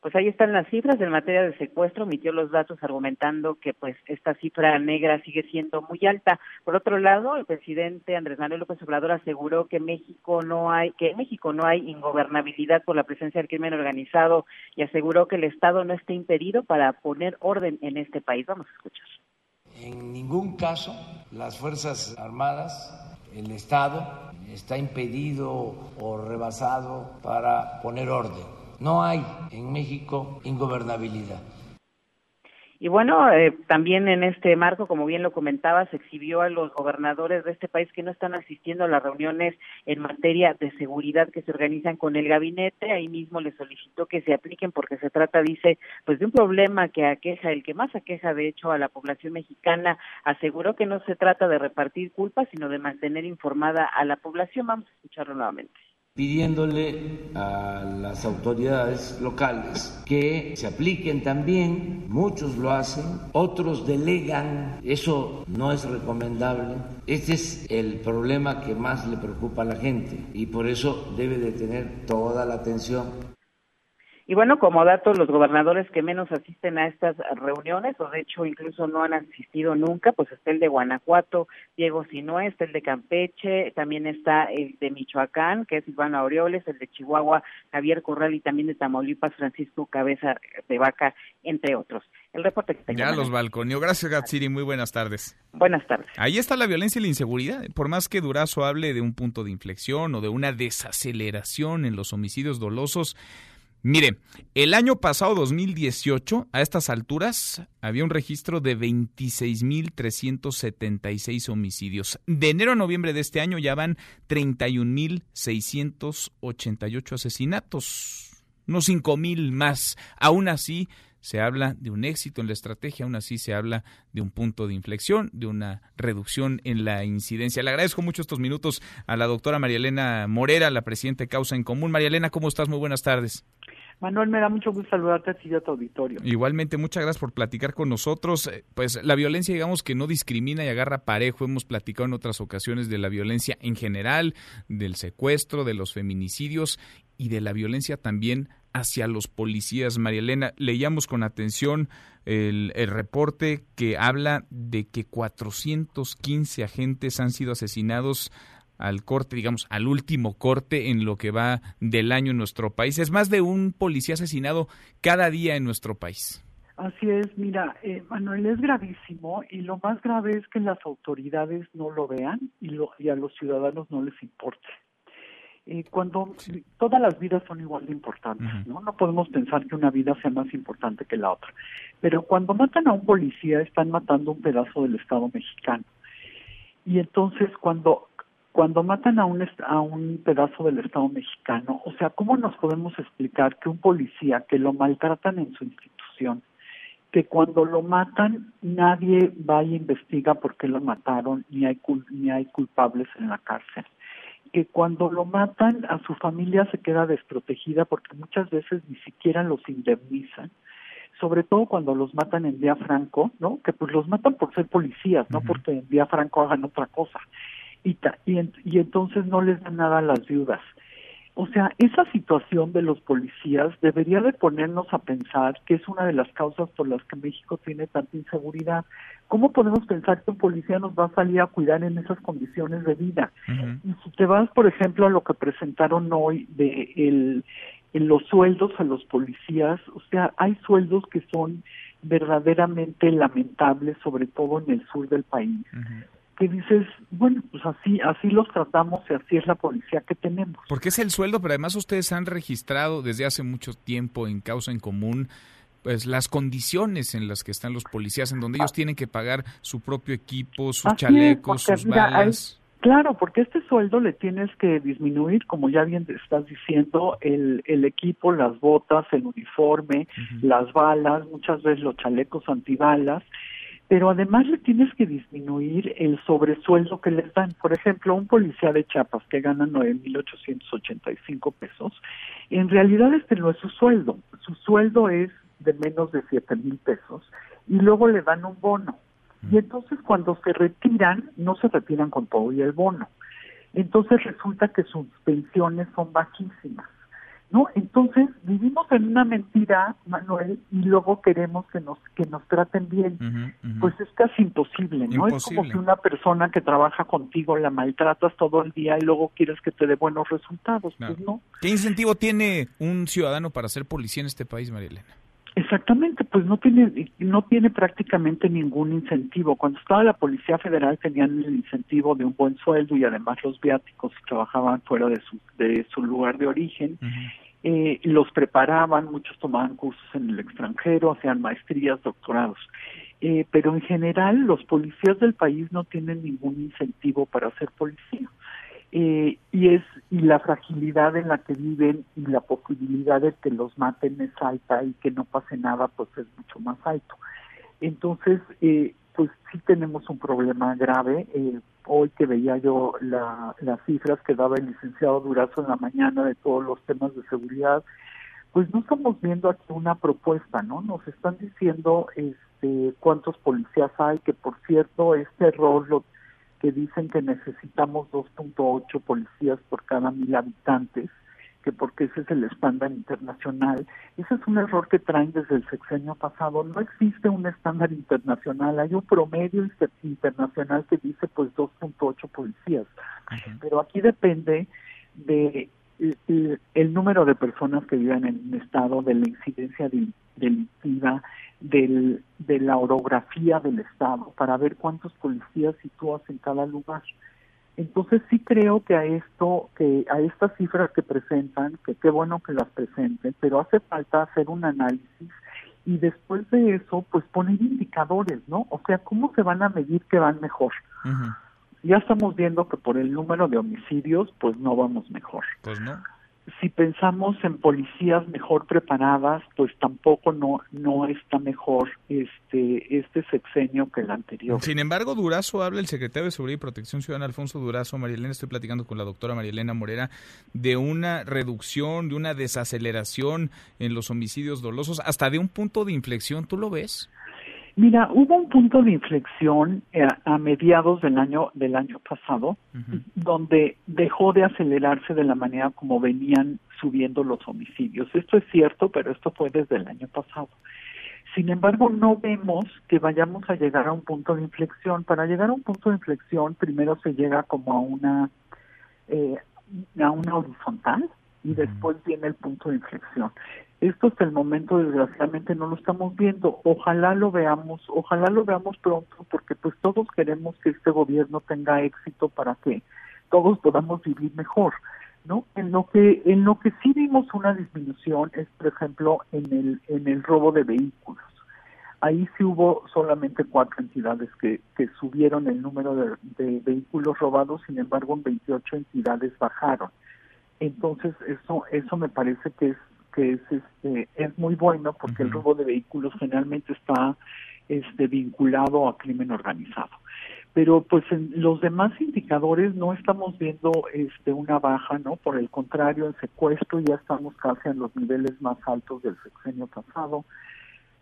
Pues ahí están las cifras en materia de secuestro, emitió los datos argumentando que pues esta cifra negra sigue siendo muy alta. Por otro lado, el presidente Andrés Manuel López Obrador aseguró que México no hay que en México no hay ingobernabilidad por la presencia del crimen organizado y aseguró que el Estado no está impedido para poner orden en este país. Vamos a escuchar. En ningún caso las Fuerzas Armadas, el Estado está impedido o rebasado para poner orden no hay en México ingobernabilidad. Y bueno, eh, también en este marco, como bien lo comentaba, se exhibió a los gobernadores de este país que no están asistiendo a las reuniones en materia de seguridad que se organizan con el gabinete. Ahí mismo le solicitó que se apliquen porque se trata, dice, pues de un problema que aqueja, el que más aqueja de hecho a la población mexicana. Aseguró que no se trata de repartir culpas, sino de mantener informada a la población. Vamos a escucharlo nuevamente pidiéndole a las autoridades locales que se apliquen también, muchos lo hacen, otros delegan, eso no es recomendable. Este es el problema que más le preocupa a la gente y por eso debe de tener toda la atención y bueno, como dato, los gobernadores que menos asisten a estas reuniones, o de hecho incluso no han asistido nunca, pues está el de Guanajuato, Diego Sinue, está el de Campeche, también está el de Michoacán, que es Iván Aureoles, el de Chihuahua, Javier Corral y también de Tamaulipas, Francisco Cabeza de Vaca, entre otros. El reporte que Ya los balconió. Gracias, Gatsiri. Muy buenas tardes. Buenas tardes. Ahí está la violencia y la inseguridad. Por más que Durazo hable de un punto de inflexión o de una desaceleración en los homicidios dolosos, Mire, el año pasado, 2018, a estas alturas, había un registro de 26.376 homicidios. De enero a noviembre de este año ya van 31.688 asesinatos, unos 5.000 más. Aún así, se habla de un éxito en la estrategia, aún así se habla de un punto de inflexión, de una reducción en la incidencia. Le agradezco mucho estos minutos a la doctora María Elena Morera, la presidenta de Causa en Común. María Elena, ¿cómo estás? Muy buenas tardes. Manuel, me da mucho gusto saludarte a ti y a tu auditorio. Igualmente, muchas gracias por platicar con nosotros. Eh, pues la violencia, digamos que no discrimina y agarra parejo. Hemos platicado en otras ocasiones de la violencia en general, del secuestro, de los feminicidios y de la violencia también hacia los policías. María Elena, leíamos con atención el, reporte que habla de que 415 agentes han sido asesinados al corte, digamos, al último corte en lo que va del año en nuestro país. Es más de un policía asesinado cada día en nuestro país. Así es, mira, eh, Manuel, es gravísimo y lo más grave es que las autoridades no lo vean y, lo, y a los ciudadanos no les importe. Eh, cuando todas las vidas son igual de importantes, ¿no? No podemos pensar que una vida sea más importante que la otra. Pero cuando matan a un policía, están matando un pedazo del Estado mexicano. Y entonces, cuando cuando matan a un, a un pedazo del Estado mexicano, o sea, ¿cómo nos podemos explicar que un policía que lo maltratan en su institución, que cuando lo matan nadie va y investiga por qué lo mataron, ni hay, ni hay culpables en la cárcel? Que cuando lo matan a su familia se queda desprotegida porque muchas veces ni siquiera los indemnizan, sobre todo cuando los matan en día franco, ¿no? Que pues los matan por ser policías, no porque en día franco hagan otra cosa y, y, entonces no les dan nada a las viudas. O sea, esa situación de los policías debería de ponernos a pensar que es una de las causas por las que México tiene tanta inseguridad. ¿Cómo podemos pensar que un policía nos va a salir a cuidar en esas condiciones de vida? Y si te vas, por ejemplo, a lo que presentaron hoy de el, en los sueldos a los policías, o sea, hay sueldos que son verdaderamente lamentables, sobre todo en el sur del país que dices, bueno, pues así, así los tratamos y así es la policía que tenemos. Porque es el sueldo, pero además ustedes han registrado desde hace mucho tiempo en causa en común pues las condiciones en las que están los policías, en donde ellos tienen que pagar su propio equipo, sus chalecos, sus balas. claro, porque este sueldo le tienes que disminuir, como ya bien estás diciendo, el, el equipo, las botas, el uniforme, las balas, muchas veces los chalecos antibalas, pero además le tienes que disminuir el sobresueldo que les dan. Por ejemplo, un policía de Chiapas que gana 9.885 pesos, en realidad este no es su sueldo, su sueldo es de menos de $7,000 pesos y luego le dan un bono. Y entonces cuando se retiran, no se retiran con todo y el bono. Entonces resulta que sus pensiones son bajísimas. ¿No? Entonces vivimos en una mentira, Manuel, y luego queremos que nos que nos traten bien. Pues es casi imposible, ¿no? Es como que una persona que trabaja contigo la maltratas todo el día y luego quieres que te dé buenos resultados, pues no. ¿Qué incentivo tiene un ciudadano para ser policía en este país, María Elena? Exactamente, pues no tiene no tiene prácticamente ningún incentivo. Cuando estaba la Policía Federal tenían el incentivo de un buen sueldo y además los viáticos trabajaban fuera de su de su lugar de origen. eh, los preparaban, muchos tomaban cursos en el extranjero, hacían maestrías, doctorados. Eh, pero en general los policías del país no tienen ningún incentivo para ser policía eh, y es y la fragilidad en la que viven y la posibilidad de que los maten es alta y que no pase nada pues es mucho más alto. Entonces eh, pues sí tenemos un problema grave. Eh, hoy que veía yo la, las cifras que daba el licenciado Durazo en la mañana de todos los temas de seguridad pues no estamos viendo aquí una propuesta no nos están diciendo este cuántos policías hay que por cierto este error lo que dicen que necesitamos 2.8 policías por cada mil habitantes, que porque ese es el estándar internacional. Ese es un error que traen desde el sexenio pasado. No existe un estándar internacional, hay un promedio internacional que dice pues 2.8 policías, pero aquí depende de el, el, número de personas que viven en un estado, de la incidencia delictiva, del, de la orografía del Estado para ver cuántos policías sitúas en cada lugar. Entonces sí creo que a esto, que a estas cifras que presentan, que qué bueno que las presenten, pero hace falta hacer un análisis y después de eso, pues poner indicadores, ¿no? O sea, ¿cómo se van a medir que van mejor? Ya estamos viendo que por el número de homicidios, pues no vamos mejor. Pues no si pensamos en policías mejor preparadas, pues tampoco no no está mejor este este sexenio que el anterior. Sin embargo, Durazo habla el secretario de Seguridad y Protección Ciudadana Alfonso Durazo, Marielena, estoy platicando con la doctora Marielena Morera de una reducción, de una desaceleración en los homicidios dolosos, hasta de un punto de inflexión, ¿tú lo ves? Mira, hubo un punto de inflexión eh, a, mediados del año del año pasado, donde dejó de acelerarse de la manera como venían subiendo los homicidios. Esto es cierto, pero esto fue desde el año pasado. Sin embargo, no vemos que vayamos a llegar a un punto de inflexión. Para llegar a un punto de inflexión, primero se llega como a una eh, a una horizontal y después viene el punto de inflexión. Esto hasta el momento desgraciadamente no lo estamos viendo. Ojalá lo veamos, ojalá lo veamos pronto porque pues todos queremos que este gobierno tenga éxito para que todos podamos vivir mejor, ¿no? En lo que en lo que sí vimos una disminución es por ejemplo en el en el robo de vehículos. Ahí sí hubo solamente cuatro entidades que, que subieron el número de, de vehículos robados, sin embargo en 28 entidades bajaron. Entonces eso eso me parece que es que es este es muy bueno porque el robo de vehículos generalmente está este vinculado a crimen organizado. Pero pues en los demás indicadores no estamos viendo este una baja no por el contrario en secuestro ya estamos casi en los niveles más altos del sexenio pasado.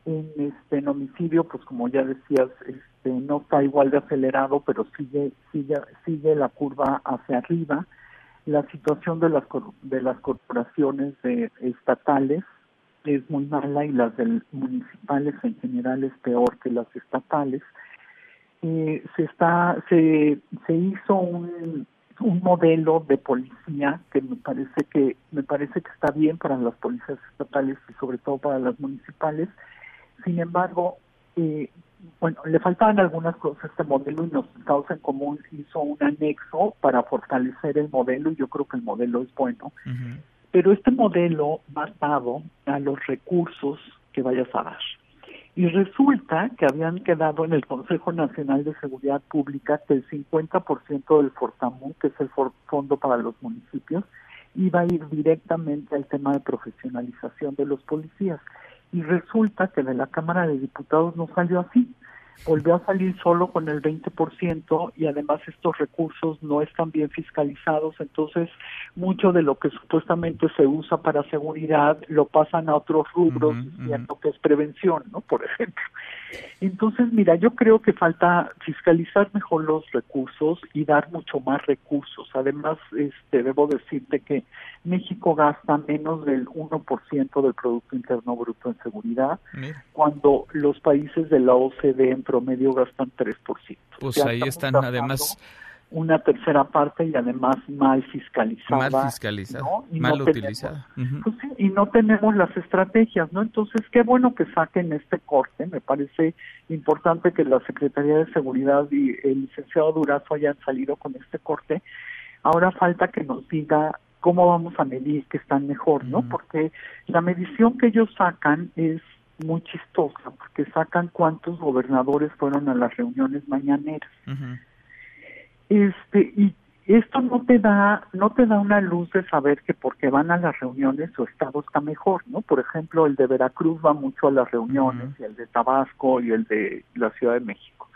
En este en homicidio pues como ya decías este no está igual de acelerado pero sigue sigue sigue la curva hacia arriba la situación de las de las corporaciones estatales es muy mala y las del municipales en general es peor que las estatales. Eh, se está se se hizo un un modelo de policía que me parece que me parece que está bien para las policías estatales y sobre todo para las municipales. Sin embargo eh, bueno, le faltaban algunas cosas a este modelo y los Estados en Común hizo un anexo para fortalecer el modelo y yo creo que el modelo es bueno. Pero este modelo va dado a los recursos que vayas a dar. Y resulta que habían quedado en el Consejo Nacional de Seguridad Pública que el 50% del Fortamu, que es el fondo para los municipios, iba a ir directamente al tema de profesionalización de los policías y resulta que de la Cámara de Diputados no salió así. Volvió a salir solo con el 20% y además estos recursos no están bien fiscalizados, entonces mucho de lo que supuestamente se usa para seguridad lo pasan a otros rubros, diciendo que es prevención, ¿no? Por ejemplo. Entonces, mira, yo creo que falta fiscalizar mejor los recursos y dar mucho más recursos. Además, este, debo decirte que México gasta menos del 1% del Producto Interno Bruto en seguridad, cuando los países de la OCDE promedio gastan 3%. Pues ahí están, además una tercera parte y además mal fiscalizada. Mal fiscalizada, mal utilizada. Pues y no tenemos las estrategias, ¿no? Entonces, qué bueno que saquen este corte. Me parece importante que la Secretaría de Seguridad y el licenciado Durazo hayan salido con este corte. Ahora falta que nos diga cómo vamos a medir que están mejor, ¿no? Porque la medición que ellos sacan es muy chistosa, porque sacan cuántos gobernadores fueron a las reuniones mañaneras. Este y esto no te da no te da una luz de saber que porque van a las reuniones su estado está mejor no por ejemplo el de Veracruz va mucho a las reuniones y el de Tabasco y el de la Ciudad de México.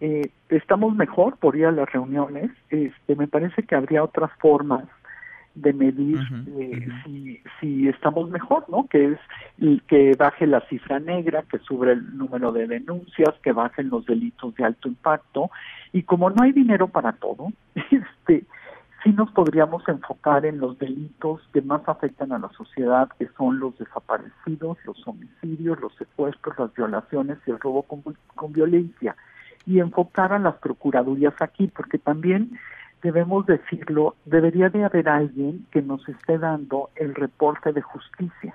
Eh, estamos mejor por ir a las reuniones este me parece que habría otras formas de medir eh, si, si estamos mejor, ¿no? Que es que baje la cifra negra, que sube el número de denuncias, que bajen los delitos de alto impacto. Y como no hay dinero para todo, este, sí nos podríamos enfocar en los delitos que más afectan a la sociedad, que son los desaparecidos, los homicidios, los secuestros, las violaciones y el robo con, con violencia. Y enfocar a las procuradurías aquí, porque también debemos decirlo, debería de haber alguien que nos esté dando el reporte de justicia,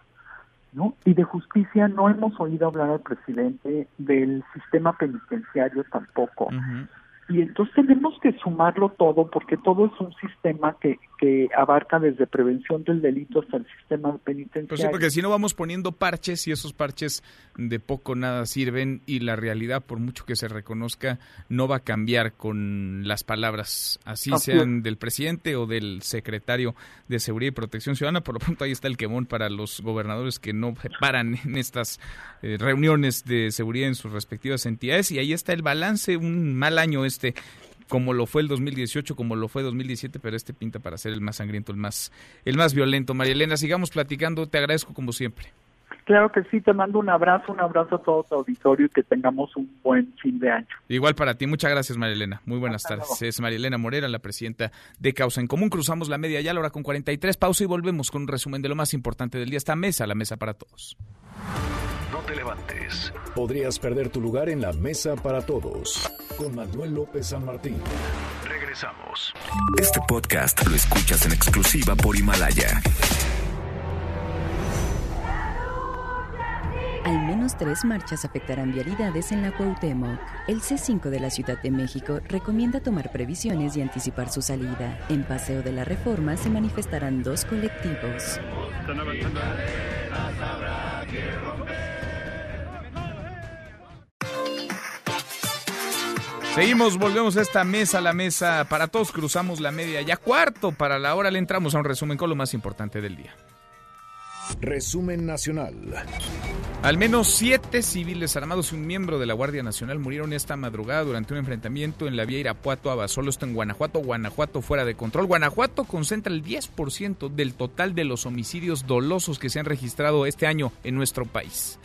¿no? Y de justicia no hemos oído hablar al presidente del sistema penitenciario tampoco. Y entonces tenemos que sumarlo todo porque todo es un sistema que, que abarca desde prevención del delito hasta el sistema penitenciario. Pues sí, porque si no vamos poniendo parches y esos parches de poco nada sirven y la realidad, por mucho que se reconozca, no va a cambiar con las palabras, así, sean del presidente o del secretario de Seguridad y Protección Ciudadana. Por lo pronto ahí está el quemón para los gobernadores que no paran en estas eh, reuniones de seguridad en sus respectivas entidades y ahí está el balance, un mal año es este como lo fue el 2018, como lo fue 2017, pero este pinta para ser el más sangriento, el más, el más violento. María Elena, sigamos platicando, te agradezco como siempre. Claro que sí, te mando un abrazo, un abrazo a todo tu auditorio y que tengamos un buen fin de año. Igual para ti, muchas gracias María Elena, muy buenas tardes. Es María Elena Morera, la presidenta de Causa en Común. Cruzamos la media ya, la hora con 43, pausa y volvemos con un resumen de lo más importante del día. Esta mesa, la mesa para todos. No te levantes. Podrías perder tu lugar en la mesa para todos. Con Manuel López San Martín. Regresamos. Este podcast lo escuchas en exclusiva por Himalaya. Al menos tres marchas afectarán vialidades en la Cuauhtémoc. El C5 de la Ciudad de México recomienda tomar previsiones y anticipar su salida. En Paseo de la Reforma se manifestarán dos colectivos. Seguimos, volvemos a esta mesa, la mesa para todos, cruzamos la media ya cuarto para la hora, le entramos a un resumen con lo más importante del día. Resumen nacional. Al menos siete civiles armados y un miembro de la Guardia Nacional murieron esta madrugada durante un enfrentamiento en la vía Irapuato a Basolo, esto en Guanajuato. Guanajuato fuera de control. Guanajuato concentra el 10% del total de los homicidios dolosos que se han registrado este año en nuestro país.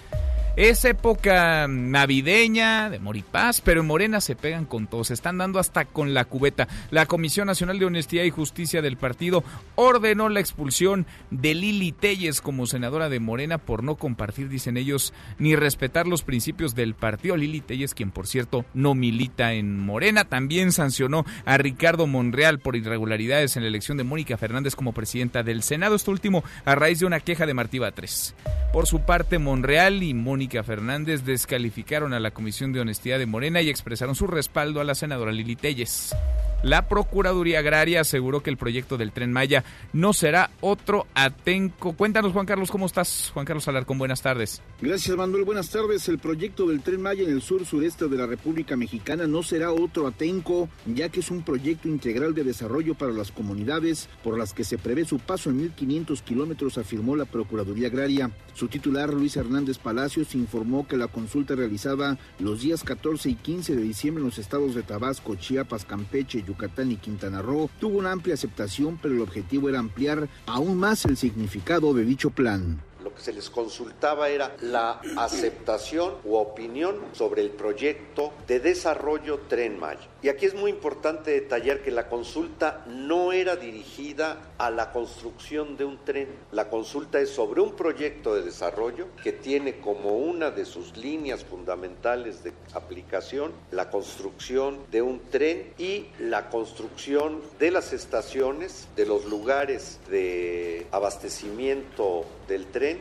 Es época navideña, de moripaz, pero en Morena se pegan con todo, se están dando hasta con la cubeta. La Comisión Nacional de Honestidad y Justicia del partido ordenó la expulsión de Lili Telles como senadora de Morena por no compartir, dicen ellos, ni respetar los principios del partido. Lili Telles, quien por cierto no milita en Morena, también sancionó a Ricardo Monreal por irregularidades en la elección de Mónica Fernández como presidenta del Senado. Esto último a raíz de una queja de Martí Batres. Por su parte, Monreal y Mónica Fernández descalificaron a la Comisión de Honestidad de Morena y expresaron su respaldo a la senadora Lili Telles. La Procuraduría Agraria aseguró que el proyecto del Tren Maya no será otro Atenco. Cuéntanos, Juan Carlos, ¿cómo estás? Juan Carlos Alarcón, buenas tardes. Gracias, Manuel. Buenas tardes. El proyecto del Tren Maya en el sur sureste de la República Mexicana no será otro Atenco, ya que es un proyecto integral de desarrollo para las comunidades por las que se prevé su paso en 1.500 kilómetros, afirmó la Procuraduría Agraria. Su titular, Luis Hernández Palacios, informó que la consulta realizada los días 14 y 15 de diciembre en los estados de Tabasco, Chiapas, Campeche, Yucatán y Quintana Roo tuvo una amplia aceptación, pero el objetivo era ampliar aún más el significado de dicho plan lo que se les consultaba era la aceptación u opinión sobre el proyecto de desarrollo Tren Maya. Y aquí es muy importante detallar que la consulta no era dirigida a la construcción de un tren. La consulta es sobre un proyecto de desarrollo que tiene como una de sus líneas fundamentales de aplicación la construcción de un tren y la construcción de las estaciones, de los lugares de abastecimiento del tren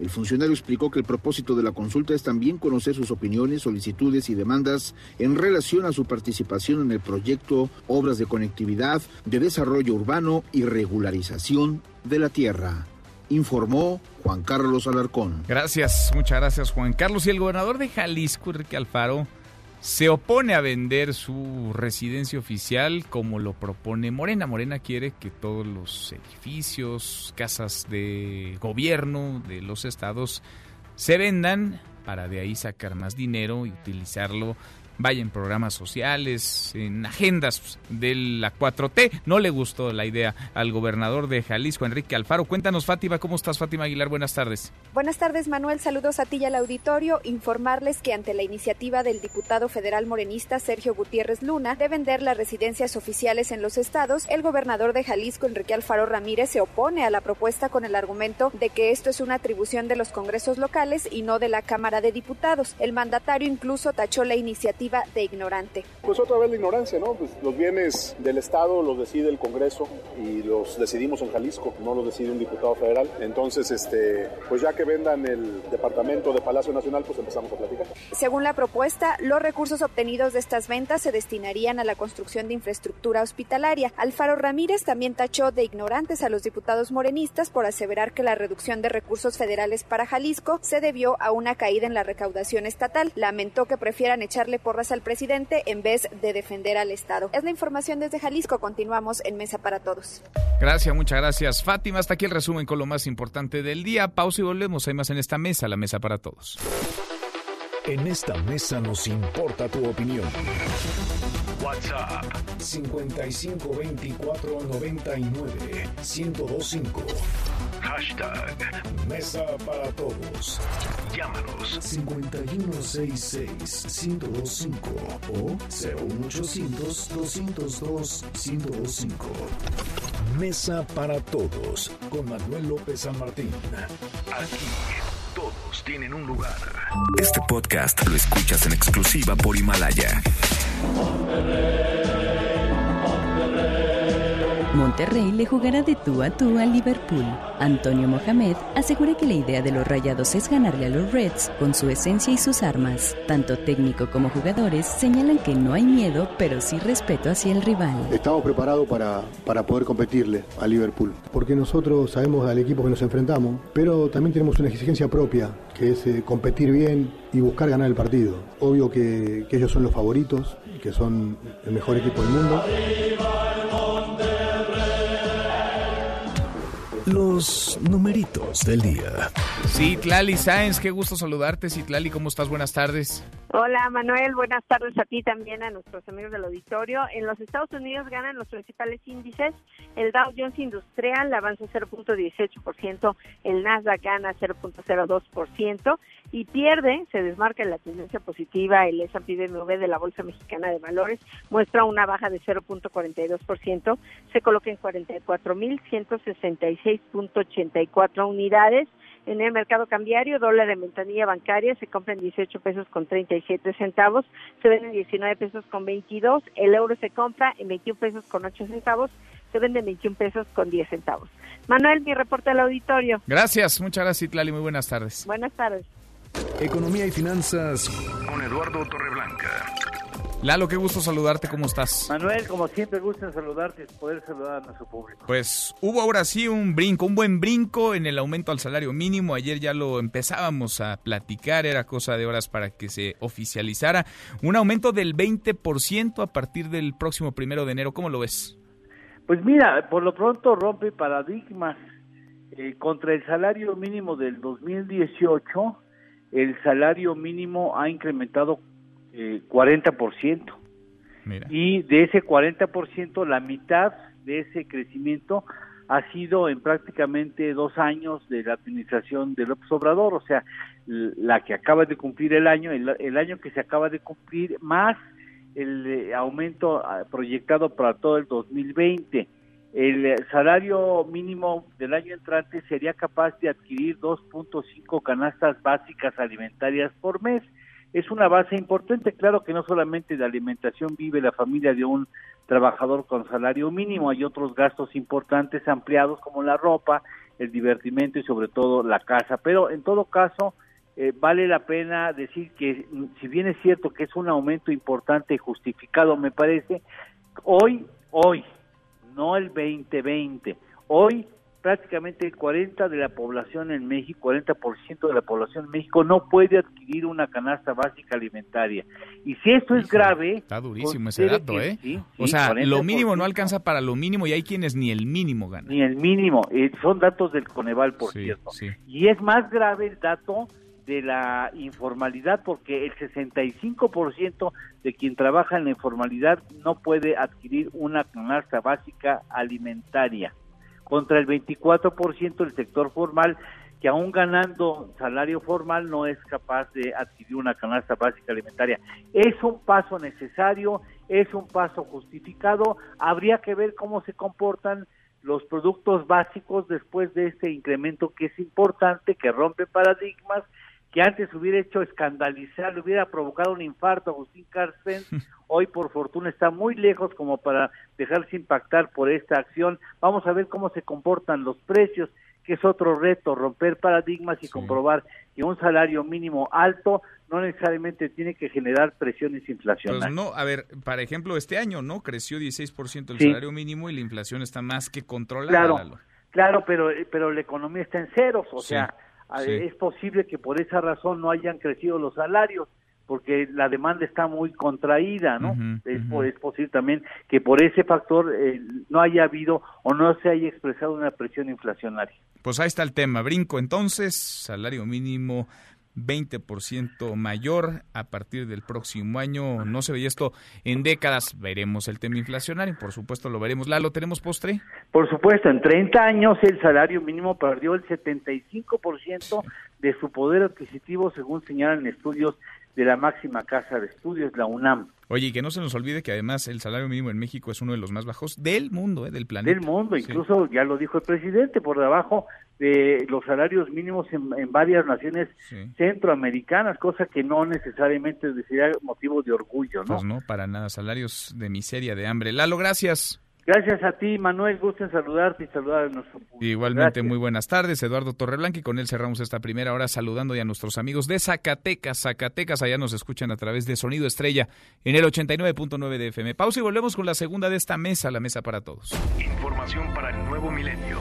el funcionario explicó que el propósito de la consulta es también conocer sus opiniones, solicitudes y demandas en relación a su participación en el proyecto Obras de Conectividad, de Desarrollo Urbano y Regularización de la Tierra. Informó Juan Carlos Alarcón. Gracias, muchas gracias Juan Carlos. Y el gobernador de Jalisco, Enrique Alfaro, se opone a vender su residencia oficial como lo propone Morena. Morena quiere que todos los edificios, casas de gobierno de los estados se vendan para de ahí sacar más dinero y utilizarlo vaya en programas sociales, en agendas de la 4T. No le gustó la idea al gobernador de Jalisco, Enrique Alfaro. Cuéntanos, Fátima, ¿cómo estás, Fátima Aguilar? Buenas tardes. Buenas tardes, Manuel. Saludos a ti y al auditorio. Informarles que ante la iniciativa del diputado federal morenista Sergio Gutiérrez Luna de vender las residencias oficiales en los estados, el gobernador de Jalisco, Enrique Alfaro Ramírez, se opone a la propuesta con el argumento de que esto es una atribución de los congresos locales y no de la Cámara de Diputados. El mandatario incluso tachó la iniciativa de ignorante. Pues otra vez la ignorancia, ¿no? Pues los bienes del Estado los decide el Congreso y los decidimos en Jalisco, no los decide un diputado federal. Entonces, este, pues ya que vendan el departamento de Palacio Nacional, pues empezamos a platicar. Según la propuesta, los recursos obtenidos de estas ventas se destinarían a la construcción de infraestructura hospitalaria. Alfaro Ramírez también tachó de ignorantes a los diputados morenistas por aseverar que la reducción de recursos federales para Jalisco se debió a una caída en la recaudación estatal. Lamentó que prefieran echarle por al presidente en vez de defender al Estado. Es la información desde Jalisco. Continuamos en Mesa para Todos. Gracias, muchas gracias. Fátima, hasta aquí el resumen con lo más importante del día. Pausa y volvemos. Hay más en esta mesa, la Mesa para Todos. En esta mesa nos importa tu opinión. WhatsApp 552499 1025. Hashtag Mesa para Todos. Llámanos 5166-1025 o 01800-202-1025. Mesa para Todos con Manuel López San Martín. Aquí todos tienen un lugar. Este podcast lo escuchas en exclusiva por Himalaya. Monterrey le jugará de tú a tú a Liverpool. Antonio Mohamed asegura que la idea de los rayados es ganarle a los Reds con su esencia y sus armas. Tanto técnico como jugadores señalan que no hay miedo, pero sí respeto hacia el rival. Estamos preparados para, para poder competirle a Liverpool, porque nosotros sabemos al equipo que nos enfrentamos, pero también tenemos una exigencia propia, que es eh, competir bien y buscar ganar el partido. Obvio que, que ellos son los favoritos, que son el mejor equipo del mundo. Los numeritos del día. Citlali Sáenz, qué gusto saludarte. Citlali, ¿cómo estás? Buenas tardes. Hola Manuel, buenas tardes a ti también, a nuestros amigos del auditorio. En los Estados Unidos ganan los principales índices. El Dow Jones Industrial avanza 0.18%, el Nasdaq gana 0.02% y pierde, se desmarca en la tendencia positiva el S&P BMW de la Bolsa Mexicana de Valores, muestra una baja de 0.42%, se coloca en 44.166.84 unidades. En el mercado cambiario, dólar de ventanilla bancaria se compra en 18 pesos con 37 centavos, se vende en 19 pesos con 22, el euro se compra en 21 pesos con 8 centavos, se vende en 21 pesos con 10 centavos. Manuel, mi reporte al auditorio. Gracias, muchas gracias, Itlali. Muy buenas tardes. Buenas tardes. Economía y finanzas con Eduardo Torreblanca. Lalo, qué gusto saludarte, ¿cómo estás? Manuel, como siempre, gusto en saludarte y poder saludar a nuestro público. Pues hubo ahora sí un brinco, un buen brinco en el aumento al salario mínimo. Ayer ya lo empezábamos a platicar, era cosa de horas para que se oficializara. Un aumento del 20% a partir del próximo primero de enero, ¿cómo lo ves? Pues mira, por lo pronto rompe paradigmas. Eh, contra el salario mínimo del 2018, el salario mínimo ha incrementado eh, 40%. Y de ese 40%, la mitad de ese crecimiento ha sido en prácticamente dos años de la administración de López Obrador, o sea, la que acaba de cumplir el año, el, año que se acaba de cumplir, más el eh, aumento ah, proyectado para todo el 2020. El salario mínimo del año entrante sería capaz de adquirir 2.5 canastas básicas alimentarias por mes es una base importante. Claro que no solamente de alimentación vive la familia de un trabajador con salario mínimo, hay otros gastos importantes ampliados como la ropa, el divertimento y sobre todo la casa. Pero en todo caso, eh, vale la pena decir que mm, si bien es cierto que es un aumento importante y justificado, me parece, hoy, hoy, no el 2020, hoy prácticamente el 40 de la población en México, 40% de la población en México no puede adquirir una canasta básica alimentaria. Y si esto es grave... Está durísimo ese dato, ¿eh? o sea, lo mínimo no alcanza para lo mínimo y hay quienes ni el mínimo ganan. Ni el mínimo. Eh, son datos del Coneval, por cierto. Y es más grave el dato de la informalidad porque el 65% de quien trabaja en la informalidad no puede adquirir una canasta básica alimentaria contra el 24% del sector formal que aún ganando salario formal no es capaz de adquirir una canasta básica alimentaria. Es un paso necesario, es un paso justificado, habría que ver cómo se comportan los productos básicos después de este incremento que es importante, que rompe paradigmas que antes hubiera hecho escandalizar, le hubiera provocado un infarto a Agustín Carsten, hoy por fortuna está muy lejos como para dejarse impactar por esta acción. Vamos a ver cómo se comportan los precios, que es otro reto, romper paradigmas y comprobar que un salario mínimo alto no necesariamente tiene que generar presiones inflacionarias. Pues no, a ver, por ejemplo, este año, ¿no? Creció 16% el salario mínimo y la inflación está más que controlada. Claro, claro pero, pero la economía está en ceros, o sea es posible que por esa razón no hayan crecido los salarios porque la demanda está muy contraída, ¿no? es, posible también que por ese factor eh, no haya habido o no se haya expresado una presión inflacionaria. Pues ahí está el tema. Brinco entonces, salario mínimo 20% mayor a partir del próximo año. No se veía esto en décadas. Veremos el tema inflacionario, por supuesto lo veremos. ¿Lalo, tenemos postre? Por supuesto, en 30 años el salario mínimo perdió el 75% de su poder adquisitivo, según señalan estudios de la máxima casa de estudios, la UNAM. Oye, y que no se nos olvide que además el salario mínimo en México es uno de los más bajos del mundo, ¿eh? del planeta. Del mundo, incluso ya lo dijo el presidente, por debajo de los salarios mínimos en, varias naciones centroamericanas, cosa que no necesariamente sería motivo de orgullo, ¿no? Pues no, para nada, salarios de miseria, de hambre. Lalo, gracias. Gracias a ti, Manuel. Gusto en saludarte y saludar a nuestro público. Igualmente, muy buenas tardes. Eduardo Torreblanca y con él cerramos esta primera hora saludando ya a nuestros amigos de Zacatecas. Zacatecas, allá nos escuchan a través de Sonido Estrella en el 89.9 de FM. Pausa y volvemos con la segunda de esta mesa, la mesa para todos. Información para el nuevo milenio.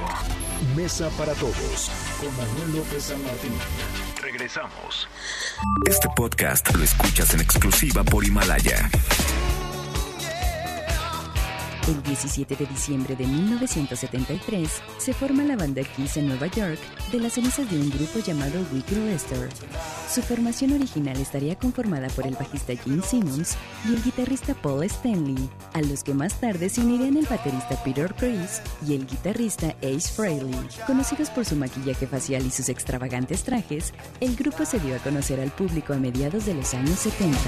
Mesa para todos con Manuel López San Martín. Regresamos. Este podcast lo escuchas en exclusiva por Himalaya. El 17 de diciembre de 1973 se forma la banda Kiss en Nueva York de las cenizas de un grupo llamado Wicked Lester. Su formación original estaría conformada por el bajista Gene Simmons y el guitarrista Paul Stanley, a los que más tarde se unirían el baterista Peter Chris y el guitarrista Ace Frehley. Conocidos por su maquillaje facial y sus extravagantes trajes, el grupo se dio a conocer al público a mediados de los años 70.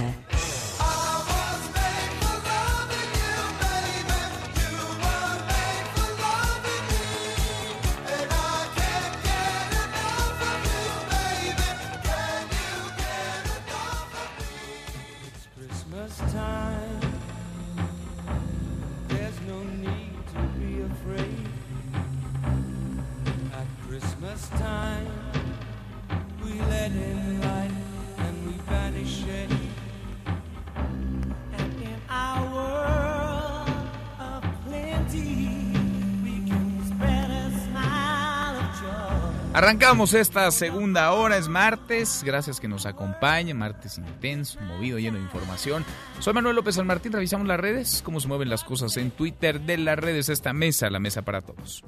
Arrancamos esta segunda hora, es martes, gracias que nos acompañe, martes intenso, movido, lleno de información. Soy Manuel López San Martín, revisamos las redes, cómo se mueven las cosas en Twitter de las redes, esta mesa, la mesa para todos.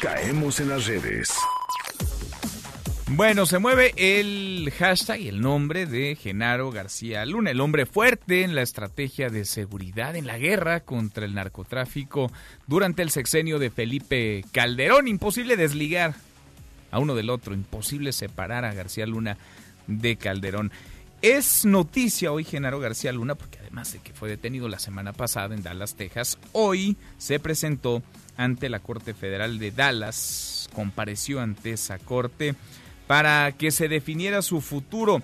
Caemos en las redes. Bueno, se mueve el hashtag y el nombre de Genaro García Luna, el hombre fuerte en la estrategia de seguridad en la guerra contra el narcotráfico durante el sexenio de Felipe Calderón. Imposible desligar a uno del otro, imposible separar a García Luna de Calderón. Es noticia hoy Genaro García Luna, porque además de que fue detenido la semana pasada en Dallas, Texas, hoy se presentó ante la Corte Federal de Dallas, compareció ante esa corte para que se definiera su futuro.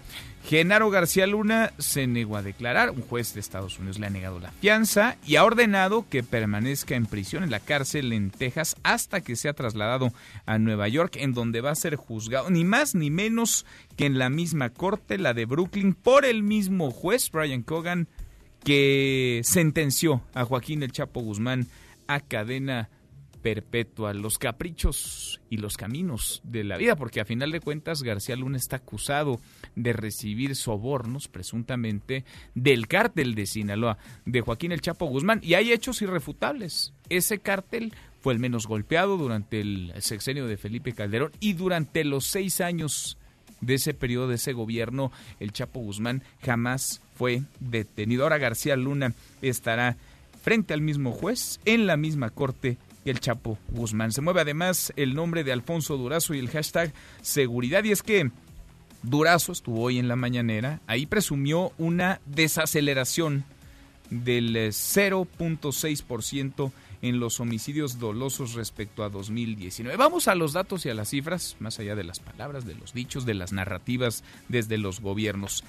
Genaro García Luna se negó a declarar, un juez de Estados Unidos le ha negado la fianza y ha ordenado que permanezca en prisión en la cárcel en Texas hasta que sea trasladado a Nueva York, en donde va a ser juzgado, ni más ni menos que en la misma corte, la de Brooklyn, por el mismo juez, Brian Cogan, que sentenció a Joaquín El Chapo Guzmán a cadena perpetua, los caprichos y los caminos de la vida, porque a final de cuentas García Luna está acusado de recibir sobornos, presuntamente, del cártel de Sinaloa, de Joaquín El Chapo Guzmán, y hay hechos irrefutables. Ese cártel fue el menos golpeado durante el sexenio de Felipe Calderón y durante los seis años de ese periodo, de ese gobierno, el Chapo Guzmán jamás fue detenido. Ahora García Luna estará frente al mismo juez en la misma corte el Chapo Guzmán. Se mueve además el nombre de Alfonso Durazo y el hashtag seguridad. Y es que Durazo estuvo hoy en la mañanera, ahí presumió una desaceleración del 0.6% en los homicidios dolosos respecto a 2019. Vamos a los datos y a las cifras, más allá de las palabras, de los dichos, de las narrativas desde los gobiernos.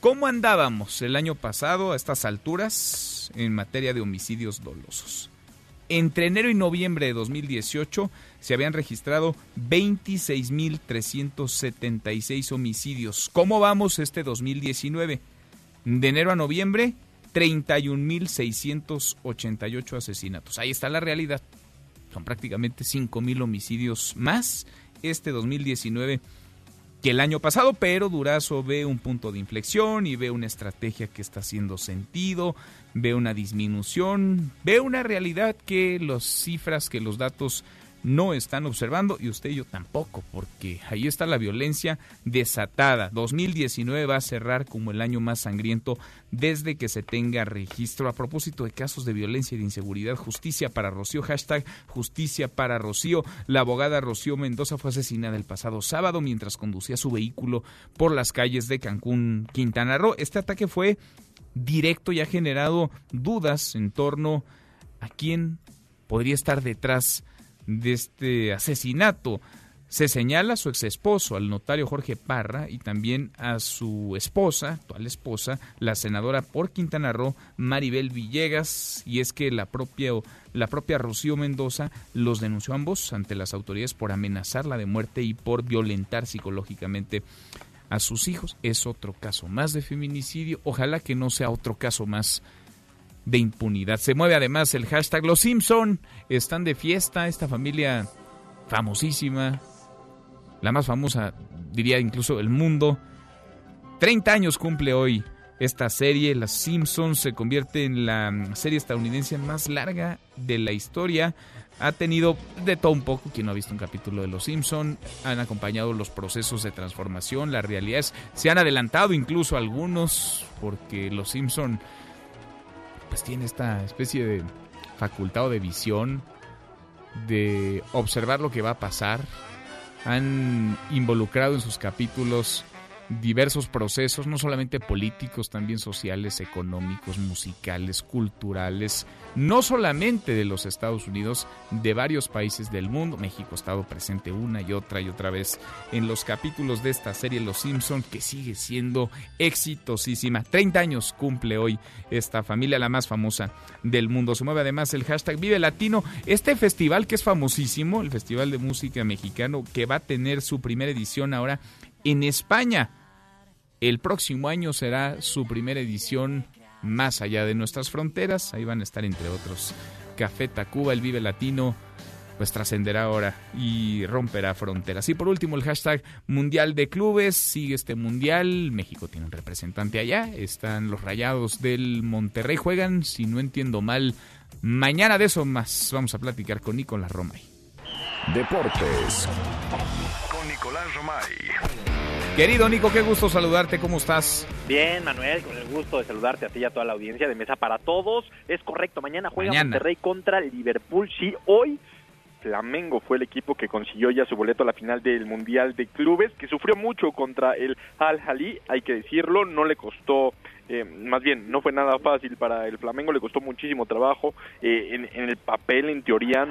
¿Cómo andábamos el año pasado a estas alturas en materia de homicidios dolosos? Entre enero y noviembre de 2018 se habían registrado 26.376 homicidios. ¿Cómo vamos este 2019? De enero a noviembre, 31.688 asesinatos. Ahí está la realidad. Son prácticamente 5.000 homicidios más este 2019 que el año pasado, pero Durazo ve un punto de inflexión y ve una estrategia que está haciendo sentido, ve una disminución, ve una realidad que las cifras, que los datos no están observando y usted y yo tampoco, porque ahí está la violencia desatada. 2019 va a cerrar como el año más sangriento desde que se tenga registro. A propósito de casos de violencia y de inseguridad, justicia para Rocío, hashtag justicia para Rocío. La abogada Rocío Mendoza fue asesinada el pasado sábado mientras conducía su vehículo por las calles de Cancún, Quintana Roo. Este ataque fue directo y ha generado dudas en torno a quién podría estar detrás de este asesinato. Se señala a su ex esposo, al notario Jorge Parra, y también a su esposa, actual esposa, la senadora por Quintana Roo, Maribel Villegas, y es que la propia, la propia Rocío Mendoza los denunció ambos ante las autoridades por amenazarla de muerte y por violentar psicológicamente a sus hijos. Es otro caso más de feminicidio. Ojalá que no sea otro caso más de impunidad. Se mueve además el hashtag Los Simpson. Están de fiesta, esta familia famosísima, la más famosa, diría incluso el mundo. 30 años cumple hoy esta serie. Los Simpsons se convierte en la serie estadounidense más larga de la historia. Ha tenido de todo un poco, quien no ha visto un capítulo de Los Simpson, han acompañado los procesos de transformación, las realidades, se han adelantado incluso algunos, porque Los Simpson pues tiene esta especie de facultad o de visión de observar lo que va a pasar. Han involucrado en sus capítulos diversos procesos, no solamente políticos, también sociales, económicos, musicales, culturales, no solamente de los Estados Unidos, de varios países del mundo. México ha estado presente una y otra y otra vez en los capítulos de esta serie Los Simpson, que sigue siendo exitosísima. 30 años cumple hoy esta familia, la más famosa del mundo. Se mueve además el hashtag Vive Latino, este festival que es famosísimo, el Festival de Música Mexicano, que va a tener su primera edición ahora en España. El próximo año será su primera edición más allá de nuestras fronteras. Ahí van a estar entre otros Café Tacuba, el Vive Latino, pues trascenderá ahora y romperá fronteras. Y por último el hashtag Mundial de Clubes, sigue este Mundial, México tiene un representante allá, están los Rayados del Monterrey, juegan, si no entiendo mal, mañana de eso más vamos a platicar con Nicolás Romay. Deportes con Nicolás Romay. Querido Nico, qué gusto saludarte, ¿cómo estás? Bien, Manuel, con el gusto de saludarte a ti y a toda la audiencia de Mesa para Todos. Es correcto, mañana juega Mañana. Monterrey contra Liverpool. Sí, hoy Flamengo fue el equipo que consiguió ya su boleto a la final del Mundial de Clubes, que sufrió mucho contra el Al Jalí, hay que decirlo, no le costó, eh, más bien, no fue nada fácil para el Flamengo, le costó muchísimo trabajo, eh, en, el papel, en teoría,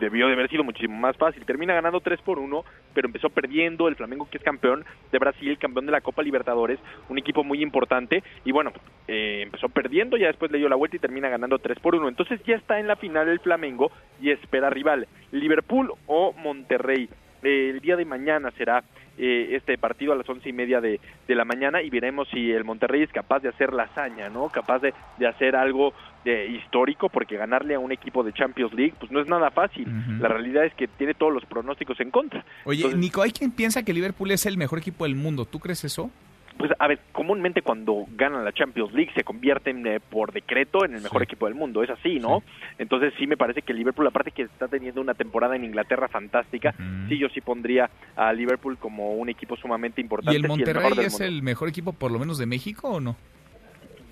debió de haber sido muchísimo más fácil, termina ganando 3 por 1, pero empezó perdiendo el Flamengo, que es campeón de Brasil, campeón de la Copa Libertadores, un equipo muy importante, y bueno, eh, empezó perdiendo, ya después le dio la vuelta y termina ganando 3 por 1, entonces ya está en la final el Flamengo y espera rival, Liverpool o Monterrey. Eh, el día de mañana será eh, este partido a las once y media de, de la mañana y veremos si el Monterrey es capaz de hacer la hazaña, ¿no? Capaz de, de hacer algo de histórico, porque ganarle a un equipo de Champions League, pues no es nada fácil. La realidad es que tiene todos los pronósticos en contra. Oye, Entonces, Nico, hay quien piensa que Liverpool es el mejor equipo del mundo. ¿Tú crees eso? Pues a ver, comúnmente cuando ganan la Champions League se convierten eh, por decreto en el mejor equipo del mundo, es así, ¿no? Entonces sí me parece que Liverpool, aparte que está teniendo una temporada en Inglaterra fantástica, sí yo sí pondría a Liverpool como un equipo sumamente importante. ¿Y el Monterrey mejor es mundo. el mejor equipo por lo menos de México o no?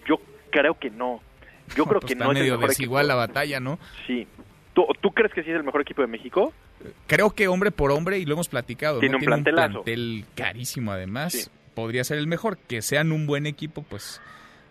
Yo creo que no. Yo creo Pues que está no es el medio mejor desigual equipo. la batalla, ¿no? Sí. ¿Tú, ¿Tú crees que sí es el mejor equipo de México? Creo que hombre por hombre, y lo hemos platicado, Tiene ¿no? un plantelazo. plantel carísimo además. Sí. Podría ser el mejor. Que sean un buen equipo, pues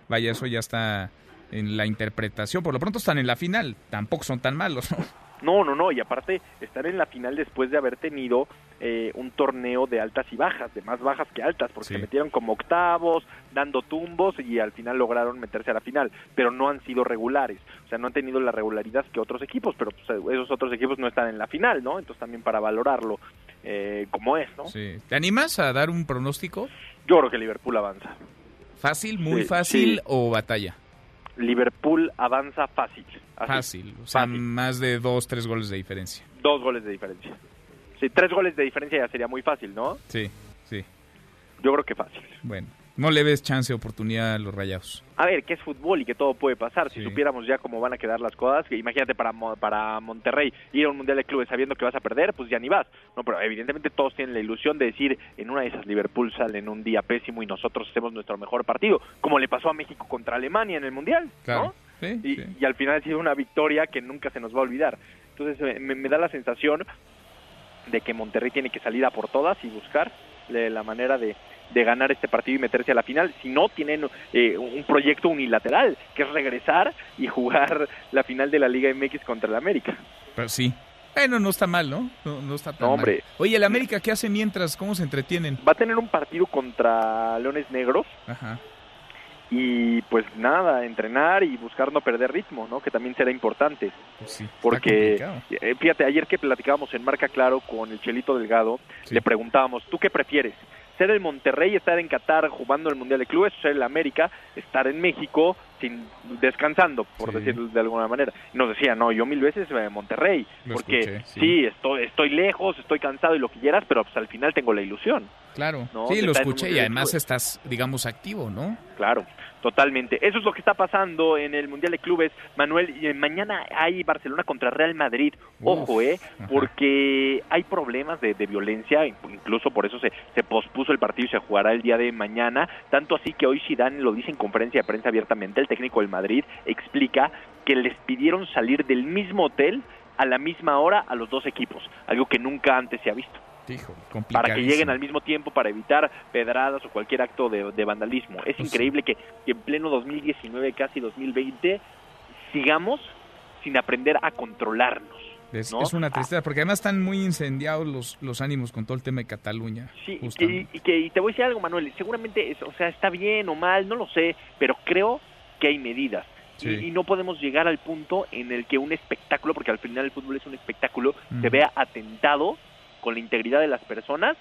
vaya, eso ya está en la interpretación. Por lo pronto están en la final. Tampoco son tan malos, ¿no? No, no, no, y aparte estar en la final después de haber tenido eh, un torneo de altas y bajas, de más bajas que altas, porque Sí. se metieron como octavos, dando tumbos y al final lograron meterse a la final, pero no han sido regulares, o sea, no han tenido la regularidad que otros equipos, pero pues, esos otros equipos no están en la final, ¿no? Entonces también para valorarlo eh, como es, ¿no? Sí. ¿Te animas a dar un pronóstico? Yo creo que Liverpool avanza. ¿Fácil, muy Sí, fácil sí. o batalla? Liverpool avanza fácil. así. Fácil. O sea, más de dos, tres goles de diferencia. Dos goles de diferencia. Sí, tres goles de diferencia ya sería muy fácil, ¿no? Sí, sí. Yo creo que fácil. Bueno, no le ves chance, oportunidad a los rayados. A ver, que es fútbol y que todo puede pasar. Si supiéramos ya cómo van a quedar las cosas, que imagínate para, para Monterrey ir a un Mundial de Clubes sabiendo que vas a perder, pues ya ni vas. No, pero evidentemente todos tienen la ilusión de decir, en una de esas Liverpool sale en un día pésimo y nosotros hacemos nuestro mejor partido, como le pasó a México contra Alemania en el Mundial, Claro. ¿no? Sí, y, sí. y al final ha sido una victoria que nunca se nos va a olvidar. Entonces eh, me, me da la sensación de que Monterrey tiene que salir a por todas y buscar la manera de, de ganar este partido y meterse a la final. Si no, tienen eh, un proyecto unilateral, que es regresar y jugar la final de la Liga MX contra el América. Pero sí. Bueno, no está mal, ¿no? No, no está tan No, hombre. mal. Oye, ¿el América qué hace mientras? ¿Cómo se entretienen? Va a tener un partido contra Leones Negros Ajá. Y pues nada, entrenar y buscar no perder ritmo, ¿no? Que también será importante. Pues sí. Porque, complicado. eh, fíjate, ayer que platicábamos en Marca Claro con el Chelito Delgado, le preguntábamos, ¿tú qué prefieres? ¿Ser el Monterrey, estar en Qatar jugando el Mundial de Clubes, o ser el América, estar en México sin descansando, por decirlo de alguna manera? Nos decía, no, yo mil veces eh, Monterrey, Lo porque escuché, sí. sí. estoy, estoy lejos, estoy cansado y lo que quieras, pero pues al final tengo la ilusión. Claro. ¿no? sí, lo escuché y además estás, digamos, activo, ¿no? Claro, totalmente. Eso es lo que está pasando en el Mundial de Clubes, Manuel. Y eh, mañana hay Barcelona contra Real Madrid. Ojo, Uf, ¿eh? ajá. Porque hay problemas de, de violencia, incluso por eso se, se pospuso el partido y se jugará el día de mañana. Tanto así que hoy Zidane lo dice en conferencia de prensa abiertamente, el técnico del Madrid explica que les pidieron salir del mismo hotel a la misma hora a los dos equipos, algo que nunca antes se ha visto Hijo, para que lleguen al mismo tiempo para evitar pedradas o cualquier acto de, de vandalismo. Es Pues increíble que, que en pleno 2019, casi 2020, sigamos sin aprender a controlarnos. Es, ¿no? es una tristeza, porque además están muy incendiados los, los ánimos con todo el tema de Cataluña. Sí, y, que, y que- y te voy a decir algo, Manuel, seguramente, es- o sea, está bien o mal, no lo sé, pero creo que hay medidas. Sí. Y, y no podemos llegar al punto en el que un espectáculo, porque al final el fútbol es un espectáculo, se vea atentado con la integridad de las personas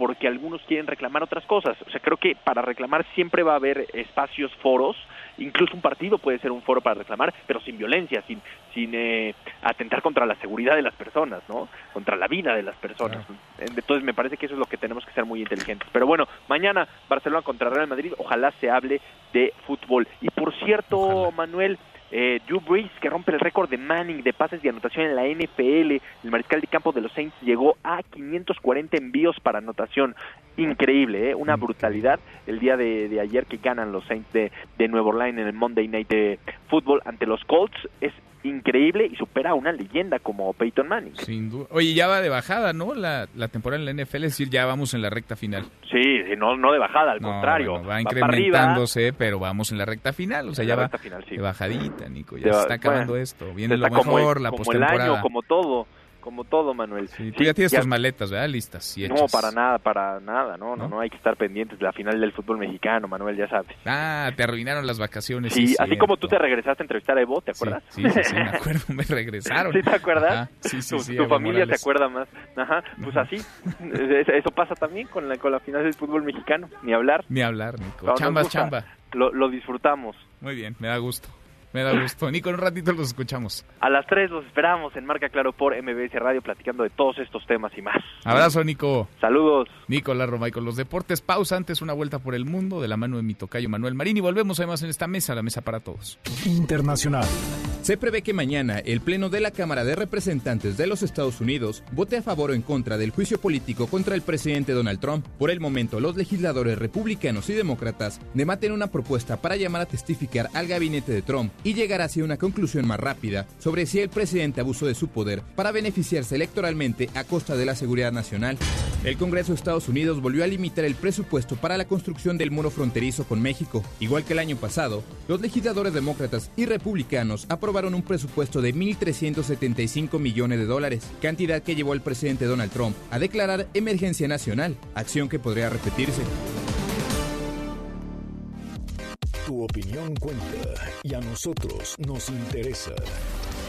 porque algunos quieren reclamar otras cosas. O sea, creo que para reclamar siempre va a haber espacios, foros, incluso un partido puede ser un foro para reclamar, pero sin violencia, sin, sin eh, atentar contra la seguridad de las personas, ¿no? Contra la vida de las personas. Entonces me parece que eso es lo que tenemos que ser muy inteligentes. Pero bueno, mañana Barcelona contra Real Madrid, ojalá se hable de fútbol. Y por cierto, Manuel, Eh, Drew Brees, que rompe el récord de Manning de pases de anotación en la NFL. El mariscal de campo de los Saints llegó a 540 envíos para anotación. Increíble, ¿eh? una brutalidad el día de, ayer que ganan los Saints de, de Nueva Orleans en el Monday Night de Football ante los Colts. Es increíble y supera a una leyenda como Peyton Manning. Sin duda. Oye, ya va de bajada, ¿no? La, la temporada en la NFL, es decir, ya vamos en la recta final. Sí, no, no de bajada, al contrario. va incrementándose, pero vamos en la recta final. O sea, ya va de bajadita, Nico. Ya se está acabando esto. Viene lo mejor, la postemporada. Como el año, como todo como todo, Manuel. tú ya tienes tus maletas, ¿verdad? Listas No, para nada, para nada, no, no, no, hay que estar pendientes de la final del fútbol mexicano, Manuel, ya sabes. Ah, te arruinaron las vacaciones. Sí, así como tú te regresaste a entrevistar a Evo, ¿te acuerdas? Sí, sí, me acuerdo, me regresaron. ¿Sí te acuerdas? sí, sí, sí. Tu, familia te acuerda más. Ajá, pues así, eso pasa también con la, con la final del fútbol mexicano, ni hablar. Ni hablar, Nico. chamba, chamba. Lo, lo disfrutamos. Muy bien, me da gusto. Me da gusto. Nico, en un ratito los escuchamos. A las 3 los esperamos en Marca Claro por MBS Radio platicando de todos estos temas y más. Abrazo, Nico. Saludos. Nico Larroma y con los deportes. Pausa antes, una vuelta por el mundo de la mano de mi tocayo Manuel Marín. Y volvemos además en esta mesa, la mesa para todos. Internacional. Se prevé que mañana el Pleno de la Cámara de Representantes de los Estados Unidos vote a favor o en contra del juicio político contra el presidente Donald Trump. Por el momento, los legisladores republicanos y demócratas debaten una propuesta para llamar a testificar al gabinete de Trump y llegar hacia una conclusión más rápida sobre si el presidente abusó de su poder para beneficiarse electoralmente a costa de la seguridad nacional. El Congreso de Estados Unidos volvió a limitar el presupuesto para la construcción del muro fronterizo con México. Igual que el año pasado, los legisladores demócratas y republicanos aprobaron un presupuesto de 1.375 millones de dólares, cantidad que llevó al presidente Donald Trump a declarar emergencia nacional, acción que podría repetirse. Tu opinión cuenta y a nosotros nos interesa.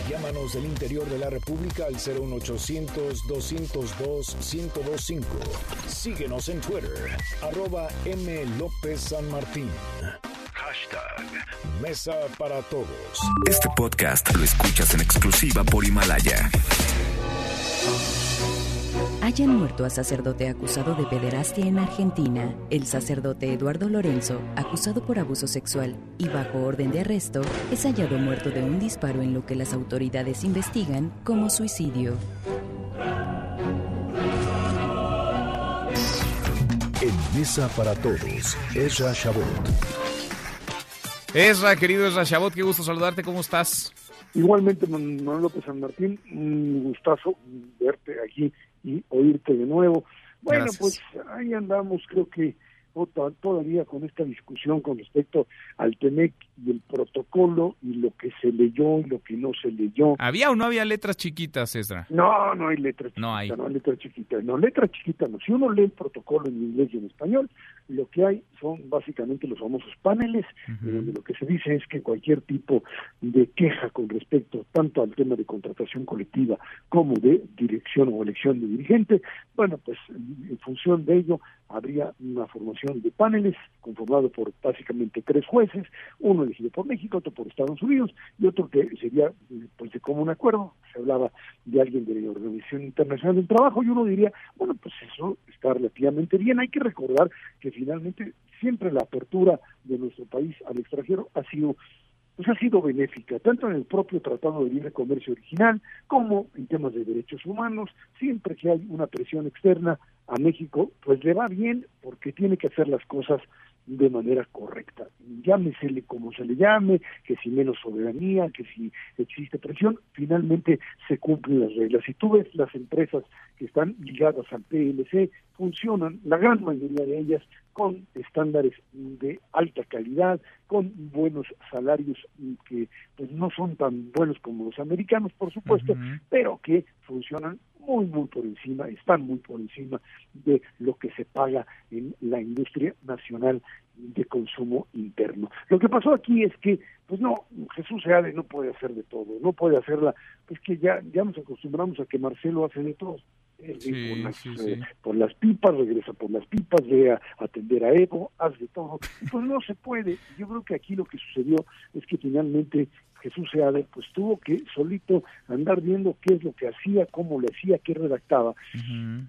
Llámanos del interior de la República al 01800-202-1025. Síguenos en Twitter, arroba M. López San Martín. Hashtag Mesa para Todos. Este podcast lo escuchas en exclusiva por Himalaya. Hayan muerto a sacerdote acusado de pederastia en Argentina. El sacerdote Eduardo Lorenzo, acusado por abuso sexual y bajo orden de arresto, es hallado muerto de un disparo en lo que las autoridades investigan como suicidio. En Mesa para Todos, Ezra Shabot. Esra, querido Esra Chabot, qué gusto saludarte, ¿cómo estás? Igualmente, Manuel López San Martín, un gustazo verte aquí y oírte de nuevo. Bueno, pues ahí andamos, creo que todavía con esta discusión con respecto al TEMEC y el protocolo y lo que se leyó y lo que no se leyó. ¿Había o no había letras chiquitas, Esdra? No, no hay letras chiquitas. No hay. No letras chiquitas. No, letras chiquitas no. Si uno lee el protocolo en inglés y en español, lo que hay son básicamente los famosos paneles, donde lo que se dice es que cualquier tipo de queja con respecto tanto al tema de contratación colectiva como de dirección o elección de dirigente, bueno, pues en función de ello habría una formación de paneles conformado por básicamente tres jueces, uno elegido por México, otro por Estados Unidos y otro que sería pues de común acuerdo, se hablaba de alguien de la Organización Internacional del Trabajo y uno diría, bueno, pues eso está relativamente bien, hay que recordar que finalmente siempre la apertura de nuestro país al extranjero ha sido pues ha sido benéfica, tanto en el propio Tratado de Libre Comercio original como en temas de derechos humanos. Siempre que hay una presión externa a México, pues le va bien porque tiene que hacer las cosas de manera correcta. Llámesele como se le llame, que si menos soberanía, que si existe presión, finalmente se cumplen las reglas. Si tú ves las empresas que están ligadas al PLC, funcionan, la gran mayoría de ellas, con estándares de alta calidad, con buenos salarios que pues no son tan buenos como los americanos, por supuesto, pero que funcionan muy, muy por encima, están muy por encima de lo que se paga en la industria nacional de consumo interno. Lo que pasó aquí es que, pues no, Jesús Seade no puede hacer de todo, no puede hacerla, es que ya, ya nos acostumbramos a que Marcelo hace de todo. Por, las, eh, por, las, pipas, regresa por las pipas, ve a atender a Evo, hace de todo. Pues no se puede. Yo creo que aquí lo que sucedió es que finalmente Jesús Seade, pues tuvo que solito andar viendo qué es lo que hacía, cómo le hacía, qué redactaba.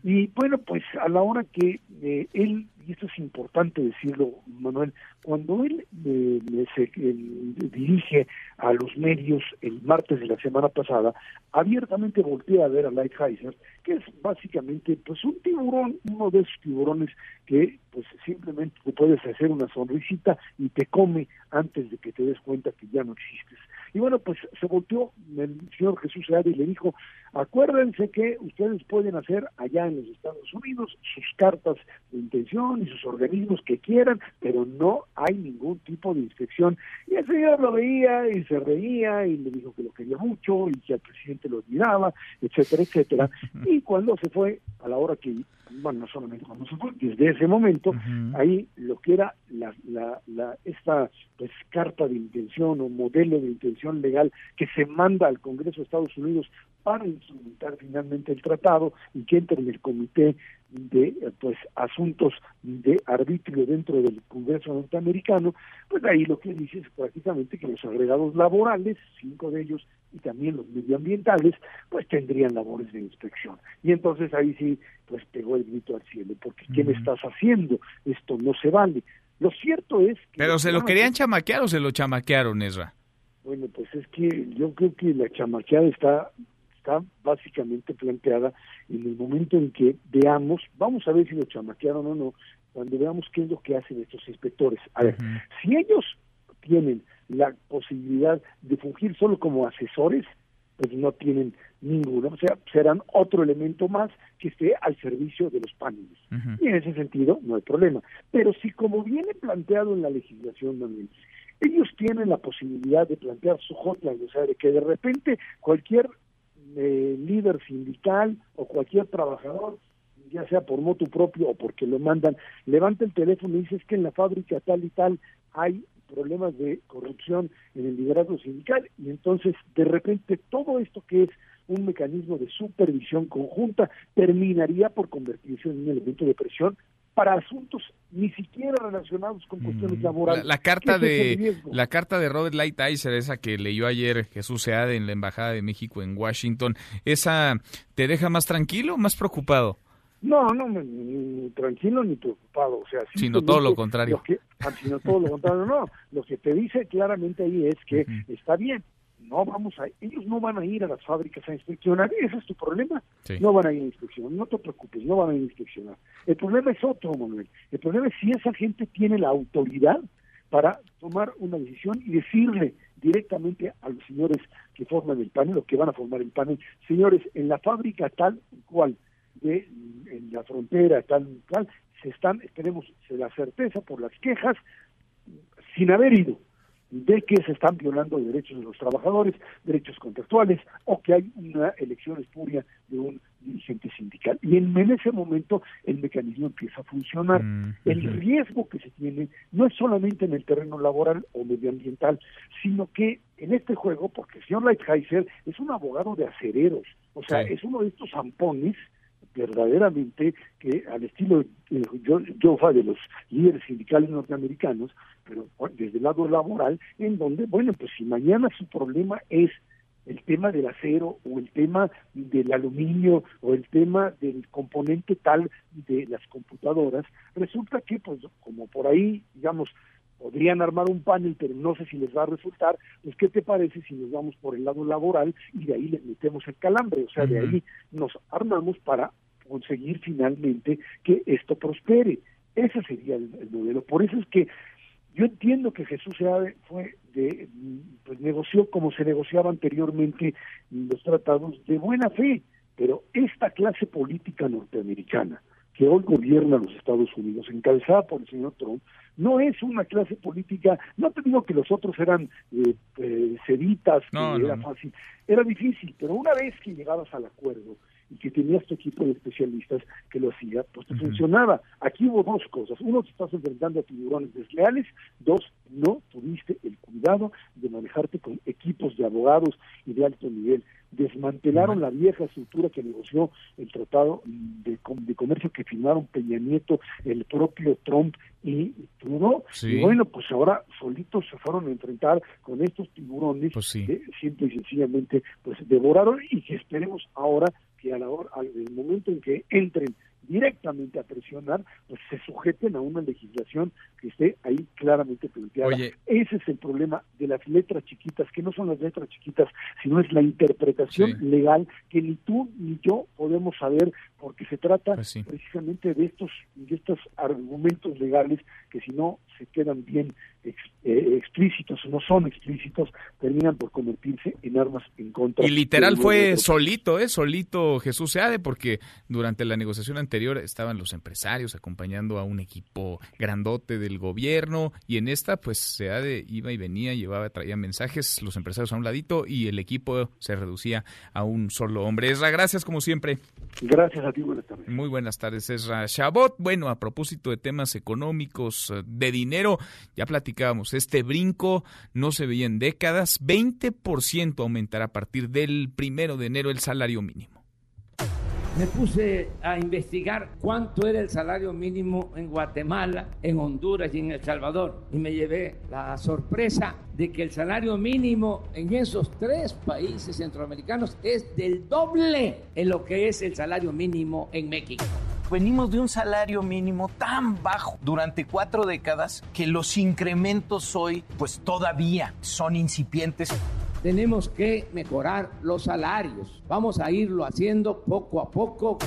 Y bueno, pues a la hora que eh, él, y esto es importante decirlo, Manuel, cuando él eh, se, dirige a los medios el martes de la semana pasada, abiertamente voltea a ver a Lighthizer, que es básicamente pues un tiburón, uno de esos tiburones que pues simplemente te puedes hacer una sonrisita y te come antes de que te des cuenta que ya no existes. Y bueno, pues se volteó el señor Jesús Seade y le dijo, acuérdense que ustedes pueden hacer allá en los Estados Unidos sus cartas de intención y sus organismos que quieran, pero no hay ningún tipo de inspección. Y el señor lo veía y se reía y le dijo que lo quería mucho y que al presidente lo admiraba, etcétera, etcétera. Y cuando se fue, a la hora que bueno, no solamente cuando se fue, desde ese momento, ahí lo que era la, la, la, esta pues, carta de intención o modelo de intención legal que se manda al Congreso de Estados Unidos para instrumentar finalmente el tratado y que entre en el comité de pues asuntos de arbitrio dentro del Congreso norteamericano, pues ahí lo que dice es prácticamente que los agregados laborales, cinco de ellos y también los medioambientales, pues tendrían labores de inspección. Y entonces ahí sí, pues pegó el grito al cielo, porque ¿qué me estás haciendo? Esto no se vale. Lo cierto es que... Pero se lo querían chamaquear o se lo chamaquearon, Ezra. Bueno, pues es que yo creo que la chamaqueada está está básicamente planteada en el momento en que veamos, vamos a ver si lo chamaquearon o no, cuando veamos qué es lo que hacen estos inspectores. A ver, si ellos tienen la posibilidad de fungir solo como asesores, pues no tienen ninguno, o sea, serán otro elemento más que esté al servicio de los paneles. Y en ese sentido no hay problema. Pero si como viene planteado en la legislación, Manuel, ellos tienen la posibilidad de plantear su hotline, o sea, de que de repente cualquier eh, líder sindical o cualquier trabajador, ya sea por moto propio o porque lo mandan, levanta el teléfono y dice es que en la fábrica tal y tal hay problemas de corrupción en el liderazgo sindical y entonces de repente todo esto que es un mecanismo de supervisión conjunta terminaría por convertirse en un elemento de presión para asuntos ni siquiera relacionados con cuestiones mm, laborales. La, carta de la carta de Robert Lighthizer, esa que leyó ayer Jesús Seade en la embajada de México en Washington, esa te deja más tranquilo, o más preocupado. No, no, ni, tranquilo ni preocupado, o sea, sino todo lo contrario. Ah, sino todo lo contrario, no. Lo que te dice claramente ahí es que está bien, no vamos a, ellos no van a ir a las fábricas a inspeccionar, ese es tu problema, no van a ir a inspeccionar, no te preocupes, no van a ir a inspeccionar. El problema es otro, Manuel, el problema es si esa gente tiene la autoridad para tomar una decisión y decirle directamente a los señores que forman el panel o que van a formar el panel, señores, en la fábrica tal cual, de, en la frontera tal cual, se están, tenemos la certeza por las quejas, sin haber ido de que se están violando derechos de los trabajadores, derechos contractuales, o que hay una elección espuria de un dirigente sindical. Y en, ese momento el mecanismo empieza a funcionar. Mm, el riesgo que se tiene no es solamente en el terreno laboral o medioambiental, sino que en este juego, porque el señor Lighthizer es un abogado de acereros, o sea, es uno de estos zampones verdaderamente que al estilo de Jofa de los líderes sindicales norteamericanos, pero desde el lado laboral, en donde, bueno, pues si mañana su problema es el tema del acero o el tema del aluminio o el tema del componente tal de las computadoras, resulta que, pues, como por ahí, digamos, podrían armar un panel, pero no sé si les va a resultar, pues ¿qué te parece si nos vamos por el lado laboral y de ahí les metemos el calambre? O sea, de ahí nos armamos para conseguir finalmente que esto prospere. Ese sería el, modelo. Por eso es que yo entiendo que Jesús Seade fue de, pues negoció como se negociaba anteriormente los tratados de buena fe, pero esta clase política norteamericana que hoy gobierna los Estados Unidos, encabezada por el señor Trump, no es una clase política, no te digo que los otros eran eh, eh seditas, que era fácil, era difícil, pero una vez que llegabas al acuerdo, y que tenías tu equipo de especialistas que lo hacía, pues te funcionaba. Aquí hubo dos cosas. Uno, te estás enfrentando a tiburones desleales. Dos, no tuviste el cuidado de manejarte con equipos de abogados y de alto nivel. Desmantelaron la vieja estructura que negoció el tratado de, de comercio que firmaron Peña Nieto, el propio Trump y Trudeau, Y bueno, pues ahora solitos se fueron a enfrentar con estos tiburones pues que simple y sencillamente pues devoraron y que esperemos ahora que a la hora, al momento en que entren directamente a presionar, pues se sujeten a una legislación que esté ahí claramente planteada. Ese es el problema de las letras chiquitas, que no son las letras chiquitas, sino es la interpretación legal que ni tú ni yo podemos saber, porque se trata Pues precisamente de estos, de estos argumentos legales que si no se quedan bien ex- eh, explícitos o no son explícitos, terminan por convertirse en armas en contra. Y literal fue solito, ¿eh? Solito Jesús Seade, porque durante la negociación anterior estaban los empresarios acompañando a un equipo grandote del gobierno y en esta, pues Seade iba y venía, llevaba, traía mensajes, los empresarios a un ladito y el equipo se reducía a un solo hombre. Esra, gracias como siempre. Gracias a Muy buenas tardes, Esra Chabot. Bueno, a propósito de temas económicos, eh, de dinero, ya platicábamos, este brinco no se veía en décadas, 20% aumentará a partir del primero de enero el salario mínimo. Me puse a investigar cuánto era el salario mínimo en Guatemala, en Honduras y en El Salvador. Y me llevé la sorpresa de que el salario mínimo en esos tres países centroamericanos es del doble en lo que es el salario mínimo en México. Venimos de un salario mínimo tan bajo durante cuatro décadas que los incrementos hoy pues todavía son incipientes. Tenemos que mejorar los salarios. Vamos a irlo haciendo poco a poco.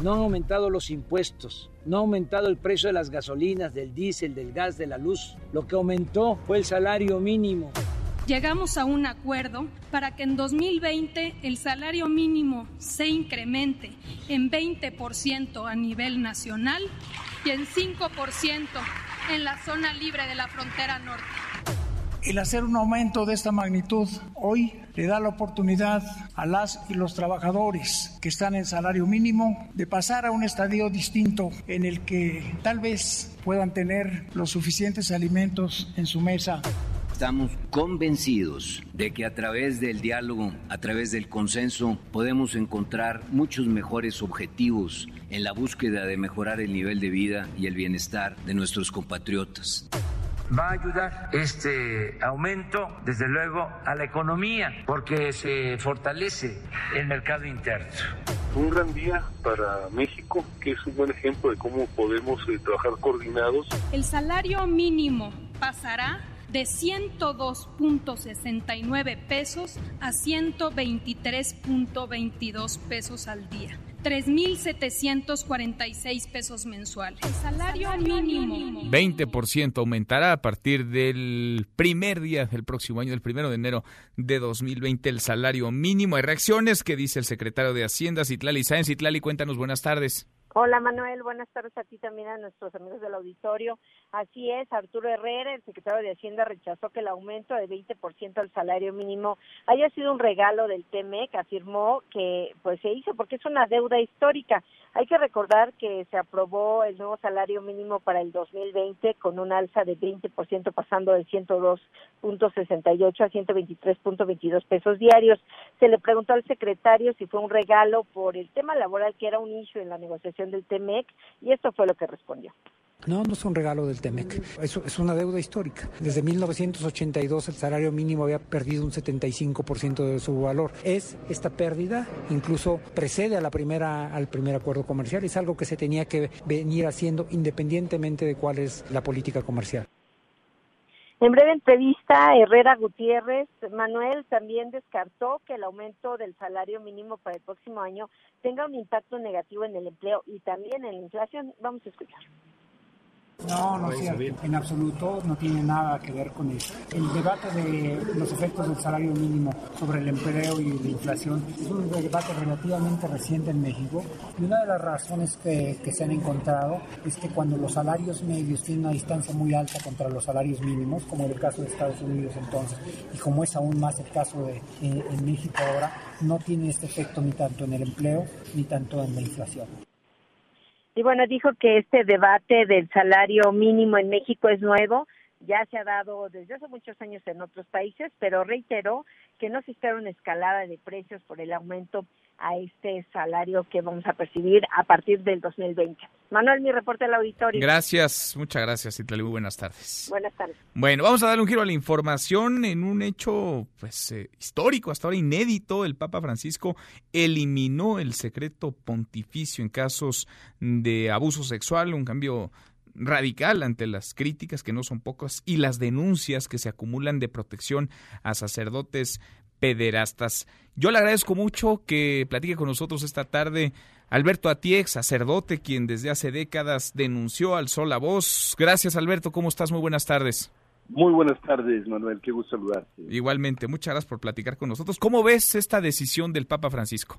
No han aumentado los impuestos, no ha aumentado el precio de las gasolinas, del diésel, del gas, de la luz. Lo que aumentó fue el salario mínimo. Llegamos a un acuerdo para que en 2020 el salario mínimo se incremente en 20% a nivel nacional y en 5% en la zona libre de la frontera norte. El hacer un aumento de esta magnitud hoy le da la oportunidad a las y los trabajadores que están en salario mínimo de pasar a un estadio distinto en el que tal vez puedan tener los suficientes alimentos en su mesa. Estamos convencidos de que a través del diálogo, a través del consenso, podemos encontrar muchos mejores objetivos en la búsqueda de mejorar el nivel de vida y el bienestar de nuestros compatriotas. Va a ayudar este aumento, desde luego, a la economía, porque se fortalece el mercado interno. un gran día para México, que es un buen ejemplo de cómo podemos eh, trabajar coordinados. El salario mínimo pasará de 102.69 pesos a 123.22 pesos al día. 3.746 pesos mensuales. El salario mínimo. 20% aumentará a partir del primer día del próximo año, del primero de enero de 2020, el salario mínimo. Hay reacciones que dice el secretario de Hacienda, Citlali Sáenz. Citlali, cuéntanos, buenas tardes. Hola Manuel, buenas tardes a ti también a nuestros amigos del auditorio. Así es, Arturo Herrera, el secretario de Hacienda, rechazó que el aumento de 20% al salario mínimo haya sido un regalo del TEMEC. Afirmó que pues se hizo porque es una deuda histórica. Hay que recordar que se aprobó el nuevo salario mínimo para el 2020 con un alza de 20% pasando de 102.68 a 123.22 pesos diarios. Se le preguntó al secretario si fue un regalo por el tema laboral que era un issue en la negociación del TEMEC y esto fue lo que respondió. No, no es un regalo del TEMEC, es, una deuda histórica. Desde 1982 el salario mínimo había perdido un 75% de su valor. Es esta pérdida, incluso precede a la primera, al primer acuerdo comercial, es algo que se tenía que venir haciendo independientemente de cuál es la política comercial. En breve entrevista, Herrera Gutiérrez, Manuel también descartó que el aumento del salario mínimo para el próximo año tenga un impacto negativo en el empleo y también en la inflación. Vamos a escuchar. No, no es cierto. En absoluto no tiene nada que ver con eso. El debate de los efectos del salario mínimo sobre el empleo y la inflación es un debate relativamente reciente en México. Y una de las razones que, que se han encontrado es que cuando los salarios medios tienen una distancia muy alta contra los salarios mínimos, como en el caso de Estados Unidos entonces, y como es aún más el caso de eh, en México ahora, no tiene este efecto ni tanto en el empleo ni tanto en la inflación. Y bueno, dijo que este debate del salario mínimo en México es nuevo, ya se ha dado desde hace muchos años en otros países, pero reiteró que no se espera una escalada de precios por el aumento a este salario que vamos a percibir a partir del 2020. Manuel, mi reporte al auditorio. Gracias, muchas gracias, Itlali. Muy buenas tardes. Buenas tardes. Bueno, vamos a darle un giro a la información en un hecho pues eh, histórico, hasta ahora inédito. El Papa Francisco eliminó el secreto pontificio en casos de abuso sexual, un cambio radical ante las críticas, que no son pocas, y las denuncias que se acumulan de protección a sacerdotes pederastas. Yo le agradezco mucho que platique con nosotros esta tarde Alberto Atiex, sacerdote, quien desde hace décadas denunció al sol la voz. Gracias, Alberto. ¿Cómo estás? Muy buenas tardes. Muy buenas tardes, Manuel. Qué gusto saludarte. Igualmente, muchas gracias por platicar con nosotros. ¿Cómo ves esta decisión del Papa Francisco?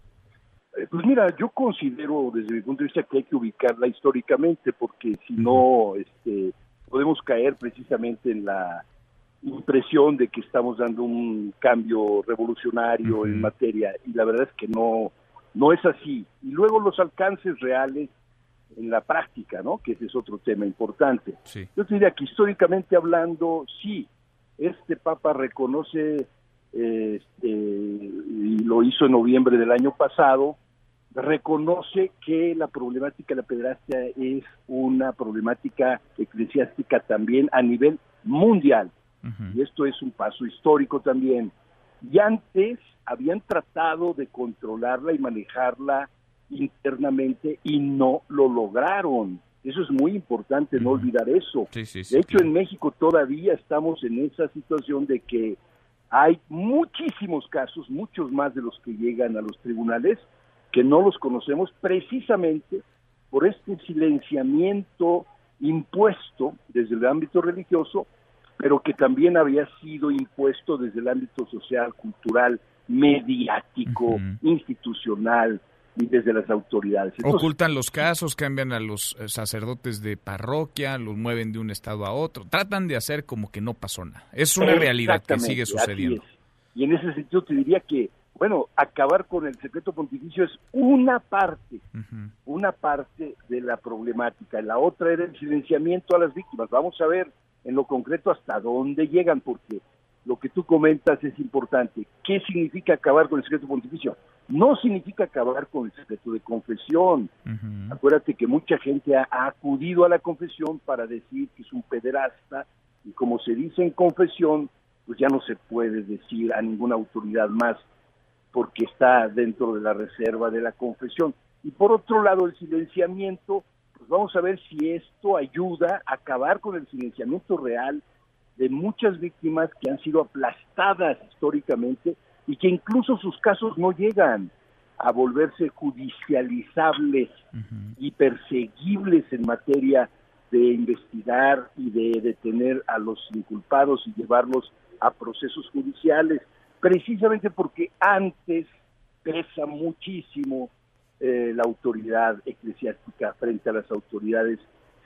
Eh, pues mira, yo considero desde mi punto de vista que hay que ubicarla históricamente porque si no, este, podemos caer precisamente en la impresión de que estamos dando un cambio revolucionario en materia y la verdad es que no no es así. Y luego los alcances reales en la práctica, ¿no? Que ese es otro tema importante. Yo diría que históricamente hablando, sí, este Papa reconoce, este, y lo hizo en noviembre del año pasado, reconoce que la problemática de la pederastia es una problemática eclesiástica también a nivel mundial. Y esto es un paso histórico también. Y antes habían tratado de controlarla y manejarla internamente y no lo lograron. Eso es muy importante, no olvidar eso. de hecho, en México todavía estamos en esa situación de que hay muchísimos casos, muchos más de los que llegan a los tribunales, que no los conocemos precisamente por este silenciamiento impuesto desde el ámbito religioso pero que también había sido impuesto desde el ámbito social, cultural, mediático, institucional y desde las autoridades. Ocultan los casos, cambian a los eh, sacerdotes de parroquia, los mueven de un estado a otro, tratan de hacer como que no pasó nada. Es una realidad que sigue sucediendo. Y en ese sentido te diría que, bueno, acabar con el secreto pontificio es una parte, una parte de la problemática. La otra era el silenciamiento a las víctimas. Vamos a ver en lo concreto hasta dónde llegan, porque lo que tú comentas es importante. ¿Qué significa acabar con el secreto pontificio? No significa acabar con el secreto de confesión. Acuérdate que mucha gente ha, acudido a la confesión para decir que es un pederasta y como se dice en confesión, pues ya no se puede decir a ninguna autoridad más porque está dentro de la reserva de la confesión. Y por otro lado, el silenciamiento pues vamos a ver si esto ayuda a acabar con el silenciamiento real de muchas víctimas que han sido aplastadas históricamente y que incluso sus casos no llegan a volverse judicializables y perseguibles en materia de investigar y de detener a los inculpados y llevarlos a procesos judiciales, precisamente porque antes pesa muchísimo eh, la autoridad eclesiástica frente a las autoridades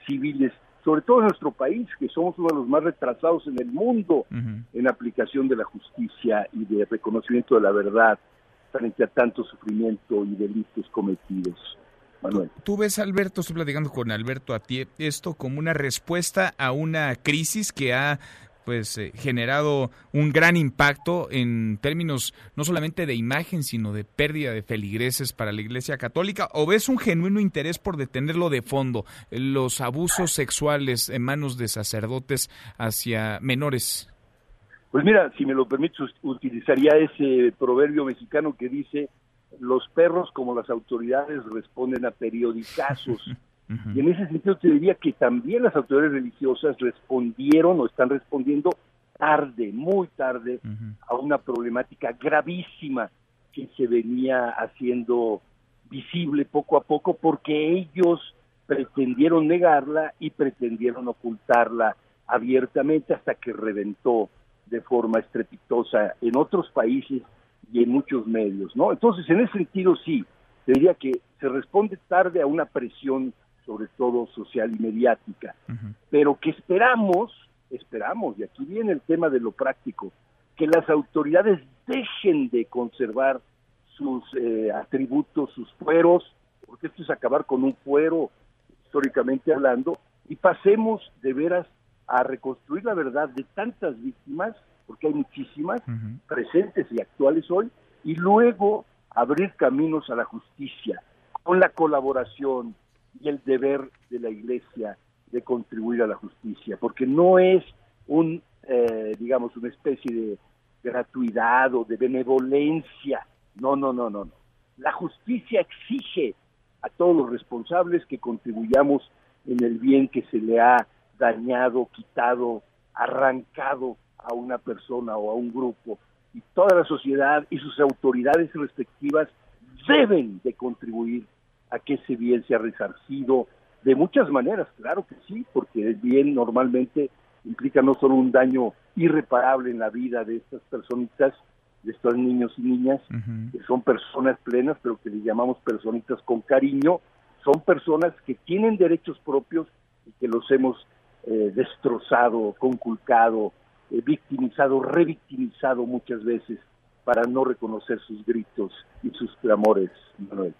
civiles, sobre todo en nuestro país, que somos uno de los más retrasados en el mundo en aplicación de la justicia y de reconocimiento de la verdad frente a tanto sufrimiento y delitos cometidos. Manuel. ¿Tú, ves, Alberto, estoy platicando con Alberto a ti, esto como una respuesta a una crisis que ha pues eh, generado un gran impacto en términos no solamente de imagen, sino de pérdida de feligreses para la Iglesia Católica? ¿O ves un genuino interés por detenerlo de fondo, los abusos sexuales en manos de sacerdotes hacia menores? Pues mira, si me lo permites, utilizaría ese proverbio mexicano que dice, los perros como las autoridades responden a periodicazos. Y en ese sentido te diría que también las autoridades religiosas respondieron o están respondiendo tarde, muy tarde, a una problemática gravísima que se venía haciendo visible poco a poco porque ellos pretendieron negarla y pretendieron ocultarla abiertamente hasta que reventó de forma estrepitosa en otros países y en muchos medios, ¿no? Entonces, en ese sentido sí, te diría que se responde tarde a una presión sobre todo social y mediática, pero que esperamos, esperamos, y aquí viene el tema de lo práctico, que las autoridades dejen de conservar sus eh, atributos, sus fueros, porque esto es acabar con un fuero, históricamente hablando, y pasemos de veras a reconstruir la verdad de tantas víctimas, porque hay muchísimas, presentes y actuales hoy, y luego abrir caminos a la justicia con la colaboración y el deber de la Iglesia de contribuir a la justicia, porque no es un, eh, digamos, una especie de gratuidad o de benevolencia. No, no, no, no, no. La justicia exige a todos los responsables que contribuyamos en el bien que se le ha dañado, quitado, arrancado a una persona o a un grupo. Y toda la sociedad y sus autoridades respectivas deben de contribuir a que ese bien sea resarcido de muchas maneras, claro que sí, porque el bien normalmente implica no solo un daño irreparable en la vida de estas personitas, de estos niños y niñas, que son personas plenas, pero que les llamamos personitas con cariño, son personas que tienen derechos propios y que los hemos eh, destrozado, conculcado, eh, victimizado, revictimizado muchas veces para no reconocer sus gritos y sus clamores,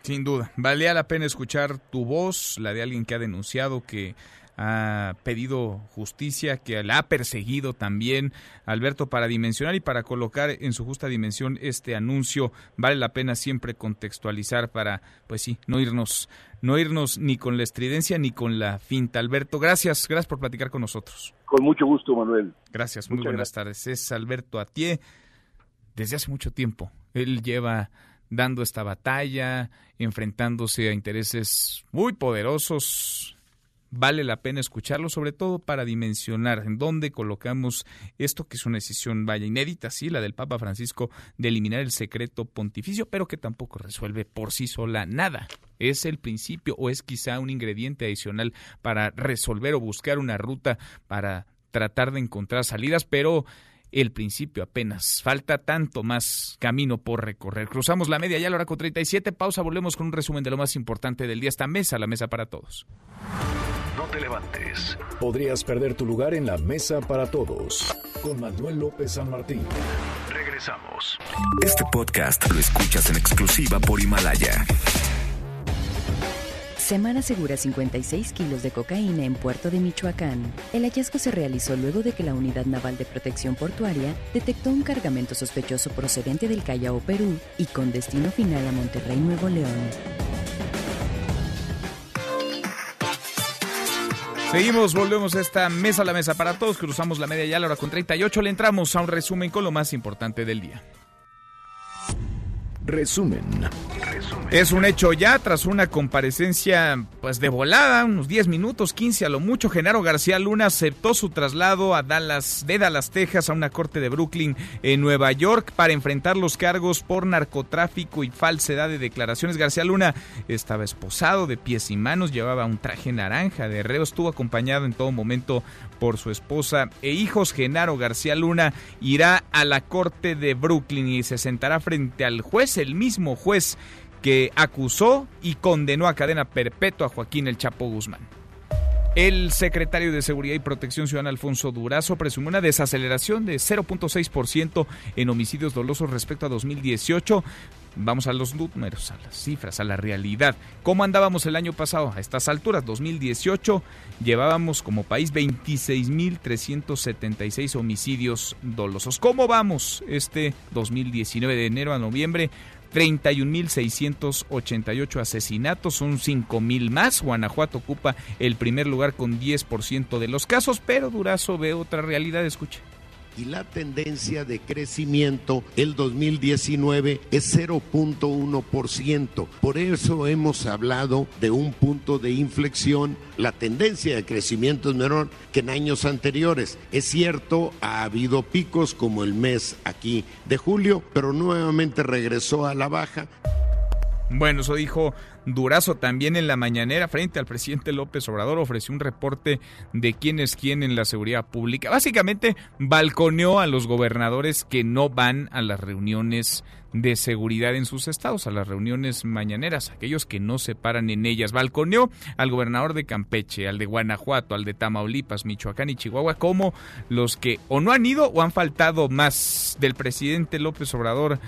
Sin duda, valía la pena escuchar tu voz, la de alguien que ha denunciado que ha pedido justicia, que la ha perseguido también, Alberto, para dimensionar y para colocar en su justa dimensión este anuncio. Vale la pena siempre contextualizar para, pues sí, no irnos, no irnos ni con la estridencia ni con la finta. Alberto, gracias, gracias por platicar con nosotros. Con mucho gusto, Manuel. Gracias, muy buenas tardes. Es Alberto Atié, desde hace mucho tiempo. Él lleva dando esta batalla, enfrentándose a intereses muy poderosos vale la pena escucharlo, sobre todo para dimensionar en dónde colocamos esto que es una decisión, vaya, inédita, sí, la del Papa Francisco de eliminar el secreto pontificio, pero que tampoco resuelve por sí sola nada. Es el principio o es quizá un ingrediente adicional para resolver o buscar una ruta para tratar de encontrar salidas, pero el principio apenas. Falta tanto más camino por recorrer. Cruzamos la media ya a la hora con 37. Pausa, volvemos con un resumen de lo más importante del día. Esta mesa, la mesa para todos te levantes. Podrías perder tu lugar en la mesa para todos. Con Manuel López San Martín. Regresamos. Este podcast lo escuchas en exclusiva por Himalaya. Semana asegura 56 kilos de cocaína en Puerto de Michoacán. El hallazgo se realizó luego de que la Unidad Naval de Protección Portuaria detectó un cargamento sospechoso procedente del Callao, Perú, y con destino final a Monterrey, Nuevo León. Seguimos, volvemos a esta mesa, la mesa para todos. Cruzamos la media ya a la hora con 38. Le entramos a un resumen con lo más importante del día. Resumen. Es un hecho ya, tras una comparecencia pues de volada, unos 10 minutos, 15 a lo mucho, Genaro García Luna aceptó su traslado a Dallas, de Dallas, Texas, a una corte de Brooklyn en Nueva York para enfrentar los cargos por narcotráfico y falsedad de declaraciones. García Luna estaba esposado de pies y manos, llevaba un traje naranja de reo, estuvo acompañado en todo momento por su esposa e hijos. Genaro García Luna irá a la corte de Brooklyn y se sentará frente al juez, el mismo juez que acusó y condenó a cadena perpetua a Joaquín El Chapo Guzmán. El secretario de Seguridad y Protección Ciudadana, Alfonso Durazo, presumió una desaceleración de 0.6% en homicidios dolosos respecto a 2018. Vamos a los números, a las cifras, a la realidad. ¿Cómo andábamos el año pasado? A estas alturas, 2018, llevábamos como país 26.376 homicidios dolosos. ¿Cómo vamos este 2019 de enero a noviembre? 31.688 asesinatos, son 5.000 más. Guanajuato ocupa el primer lugar con 10% de los casos, pero Durazo ve otra realidad, escuche y la tendencia de crecimiento el 2019 es 0.1%. Por eso hemos hablado de un punto de inflexión. La tendencia de crecimiento es menor que en años anteriores. Es cierto, ha habido picos como el mes aquí de julio, pero nuevamente regresó a la baja. Bueno, eso dijo Durazo también en la mañanera frente al presidente López Obrador ofreció un reporte de quién es quién en la seguridad pública. Básicamente balconeó a los gobernadores que no van a las reuniones de seguridad en sus estados, a las reuniones mañaneras, aquellos que no se paran en ellas. Balconeó al gobernador de Campeche, al de Guanajuato, al de Tamaulipas, Michoacán y Chihuahua como los que o no han ido o han faltado más del presidente López Obrador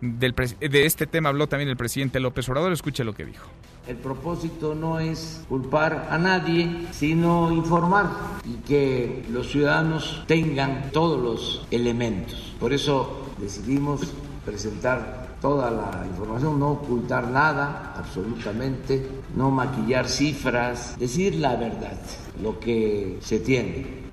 de este tema habló también el presidente López Obrador. Escuche lo que dijo. El propósito no es culpar a nadie, sino informar y que los ciudadanos tengan todos los elementos. Por eso decidimos presentar toda la información, no ocultar nada, absolutamente, no maquillar cifras, decir la verdad, lo que se tiene.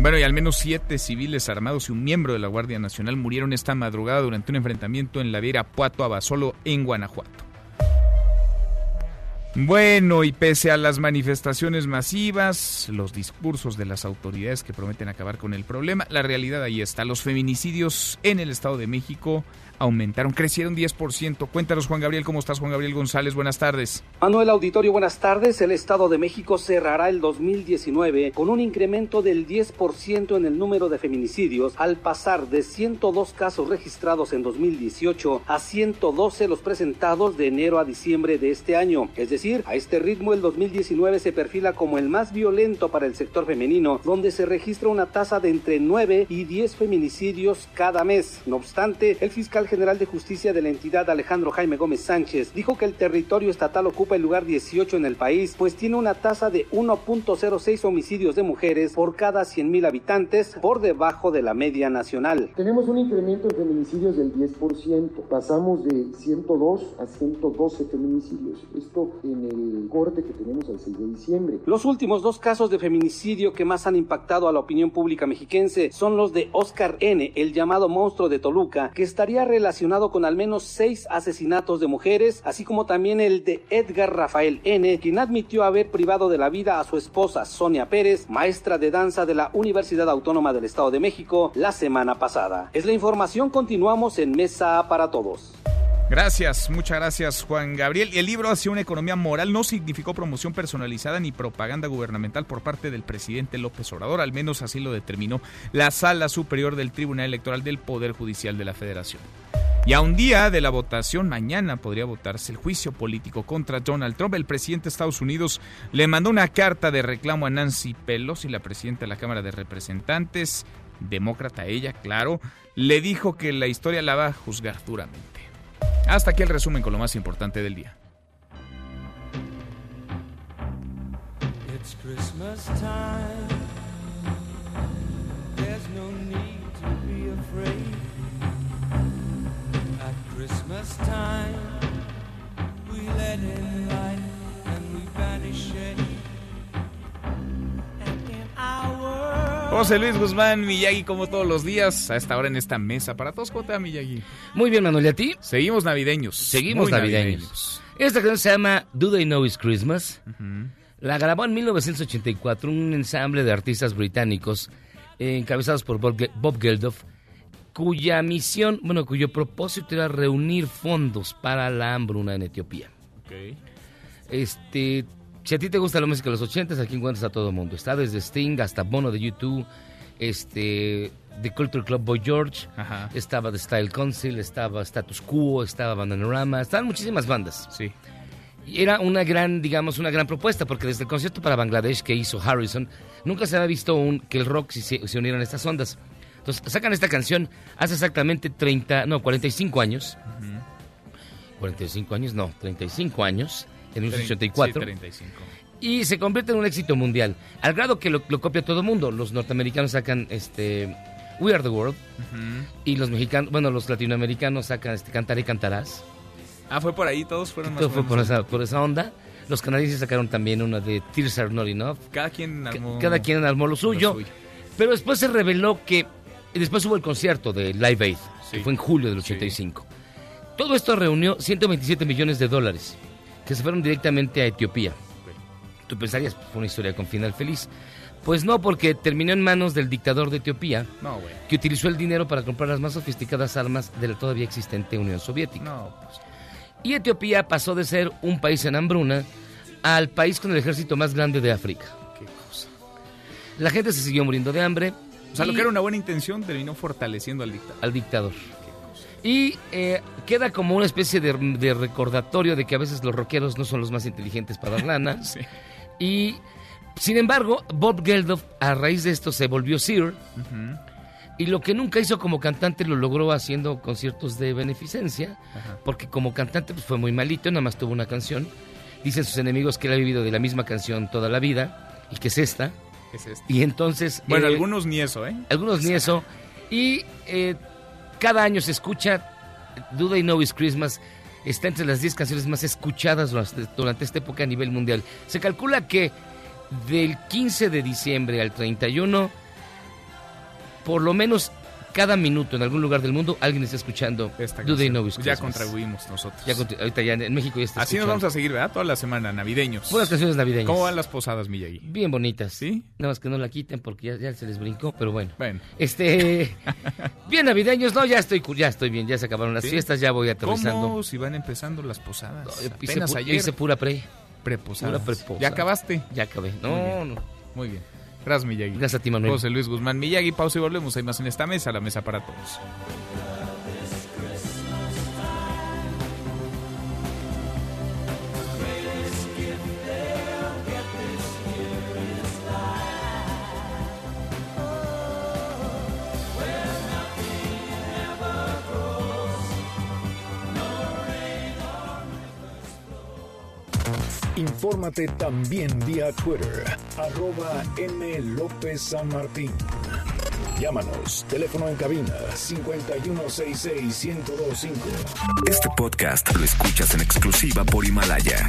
Bueno, y al menos siete civiles armados y un miembro de la Guardia Nacional murieron esta madrugada durante un enfrentamiento en la vía Puato Abasolo, en Guanajuato. Bueno, y pese a las manifestaciones masivas, los discursos de las autoridades que prometen acabar con el problema, la realidad ahí está. Los feminicidios en el Estado de México aumentaron, crecieron 10%. Cuéntanos, Juan Gabriel, ¿cómo estás, Juan Gabriel González? Buenas tardes. Manuel Auditorio, buenas tardes. El Estado de México cerrará el 2019 con un incremento del 10% en el número de feminicidios, al pasar de 102 casos registrados en 2018 a 112 los presentados de enero a diciembre de este año. Es decir, a este ritmo el 2019 se perfila como el más violento para el sector femenino, donde se registra una tasa de entre 9 y 10 feminicidios cada mes. No obstante, el fiscal general de justicia de la entidad Alejandro Jaime Gómez Sánchez dijo que el territorio estatal ocupa el lugar 18 en el país, pues tiene una tasa de 1.06 homicidios de mujeres por cada 100.000 habitantes, por debajo de la media nacional. Tenemos un incremento en feminicidios del 10%, pasamos de 102 a 112 feminicidios, esto en el corte que tenemos al 6 de diciembre. Los últimos dos casos de feminicidio que más han impactado a la opinión pública mexiquense son los de Oscar N., el llamado monstruo de Toluca, que estaría relacionado con al menos seis asesinatos de mujeres, así como también el de Edgar Rafael N., quien admitió haber privado de la vida a su esposa Sonia Pérez, maestra de danza de la Universidad Autónoma del Estado de México, la semana pasada. Es la información, continuamos en Mesa para Todos. Gracias, muchas gracias Juan Gabriel. El libro hacia una economía moral no significó promoción personalizada ni propaganda gubernamental por parte del presidente López Obrador, al menos así lo determinó la Sala Superior del Tribunal Electoral del Poder Judicial de la Federación. Y a un día de la votación, mañana podría votarse el juicio político contra Donald Trump. El presidente de Estados Unidos le mandó una carta de reclamo a Nancy Pelosi, la presidenta de la Cámara de Representantes, demócrata ella, claro, le dijo que la historia la va a juzgar duramente. Hasta aquí el resumen con lo más importante del día. It's Christmas time. There's no need to be afraid. At Christmas time, we let in light José Luis Guzmán, Miyagi, como todos los días, a esta hora en esta mesa para todos. ¿Cómo te va, Miyagi? Muy bien, Manuel, ¿y a ti? Seguimos navideños. Seguimos navideños. Esta canción se llama Do They Know It's Christmas. La grabó en 1984 un ensamble de artistas británicos eh, encabezados por Bob Ge- Bob Geldof, cuya misión, bueno, cuyo propósito era reunir fondos para la hambruna en Etiopía. Este, si a ti te gusta la música de los 80, aquí encuentras a todo el mundo. Está desde Sting hasta Bono de YouTube, este, The Culture Club Boy George, estaba The Style Council, estaba Status Quo, estaba Bananarama, estaban muchísimas bandas. Sí. Y era una gran, digamos, una gran propuesta, porque desde el concierto para Bangladesh que hizo Harrison, nunca se había visto un, que el rock se, se uniera en estas ondas. Entonces, sacan esta canción hace exactamente 30, no, 45 años. 45 años, no, 35 años, en 1984. Sí, 35. Y se convierte en un éxito mundial, al grado que lo, lo copia todo el mundo. Los norteamericanos sacan este We Are the World y los mexicanos, bueno, los latinoamericanos sacan este Cantaré Cantarás. Ah, fue por ahí, todos fueron más Todo fue por esa, por esa onda. Los canadienses sacaron también una de Tears Are Not Enough. Cada quien armó... Cada quien armó lo suyo. Pero después se reveló que. Después hubo el concierto de Live Aid, que fue en julio del 85. Todo esto reunió 127 millones de dólares, que se fueron directamente a Etiopía. Tú pensarías, fue una historia con final feliz. Pues no, porque terminó en manos del dictador de Etiopía, No, que utilizó el dinero para comprar las más sofisticadas armas de la todavía existente Unión Soviética. No, pues, Y Etiopía pasó de ser un país en hambruna al país con el ejército más grande de África. Qué cosa. La gente se siguió muriendo de hambre. O sea, lo que era una buena intención terminó fortaleciendo al dictador. al dictador. Y eh, queda como una especie de, de recordatorio de que a veces los rockeros no son los más inteligentes para dar lana. Y, sin embargo, Bob Geldof, a raíz de esto, se volvió Sear. Y lo que nunca hizo como cantante lo logró haciendo conciertos de beneficencia, porque como cantante pues, fue muy malito, nada más tuvo una canción. Dicen sus enemigos que él ha vivido de la misma canción toda la vida, y que es esta. Es este. Y entonces... Bueno, eh, algunos ni eso, ¿eh? algunos ni eso. Y eh, cada año se escucha Do They Know It's Christmas está entre las 10 canciones más escuchadas durante, esta época a nivel mundial. Se calcula que del 15 de diciembre al 31, por lo menos cada minuto en algún lugar del mundo alguien está escuchando Esta Do They. Know It's Ya contribuimos nosotros. Ya ahorita ya en México ya está Así nos vamos a seguir, ¿verdad? Toda la semana, navideños. Buenas canciones navideñas. ¿Cómo van las posadas, Miyagi? Bien bonitas. ¿Sí? Nada más que no la quiten porque ya, ya se les brincó, pero bueno. Bueno. Este. bien navideños, no, ya estoy, ya estoy bien, ya se acabaron las ¿Sí? fiestas, ya voy aterrizando. ¿Cómo si van empezando las posadas? Hice, Apenas pu- ayer. hice pura pre. Preposada. ¿Ya acabaste? Ya acabé. No, no. Muy bien. Gracias, Miyagi. Gracias a ti, Manuel. José Luis Guzmán Miyagi, pausa y volvemos. Hay más en esta mesa, la mesa para todos. Infórmate también vía Twitter, arroba M. López San Martín. Llámanos, teléfono en cabina 5166-1025. Este podcast lo escuchas en exclusiva por Himalaya.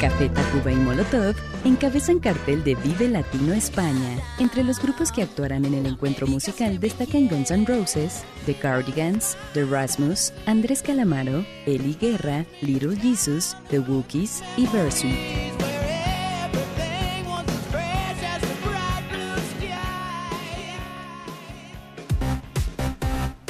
Café Tacuba y Molotov encabezan cartel de Vive Latino España. Entre los grupos que actuarán en el encuentro musical destacan Guns N' Roses, The Cardigans, The Rasmus, Andrés Calamaro, Eli Guerra, Little Jesus, The Wookiees y Versuit.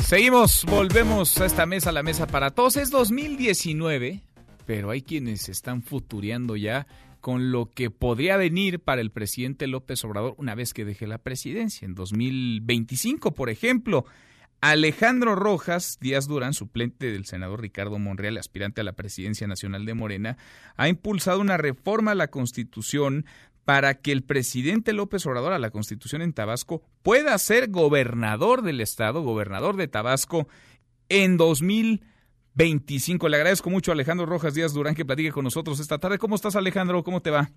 Seguimos, volvemos a esta mesa, la mesa para todos. Es 2019, pero hay quienes están futureando ya con lo que podría venir para el presidente López Obrador una vez que deje la presidencia, en 2025, por ejemplo. Alejandro Rojas Díaz Durán, suplente del senador Ricardo Monreal, aspirante a la presidencia nacional de Morena, ha impulsado una reforma a la Constitución para que el presidente López Obrador a la Constitución en Tabasco pueda ser gobernador del estado, gobernador de Tabasco en 2025. Le agradezco mucho a Alejandro Rojas Díaz Durán que platique con nosotros esta tarde. ¿Cómo estás Alejandro? ¿Cómo te va?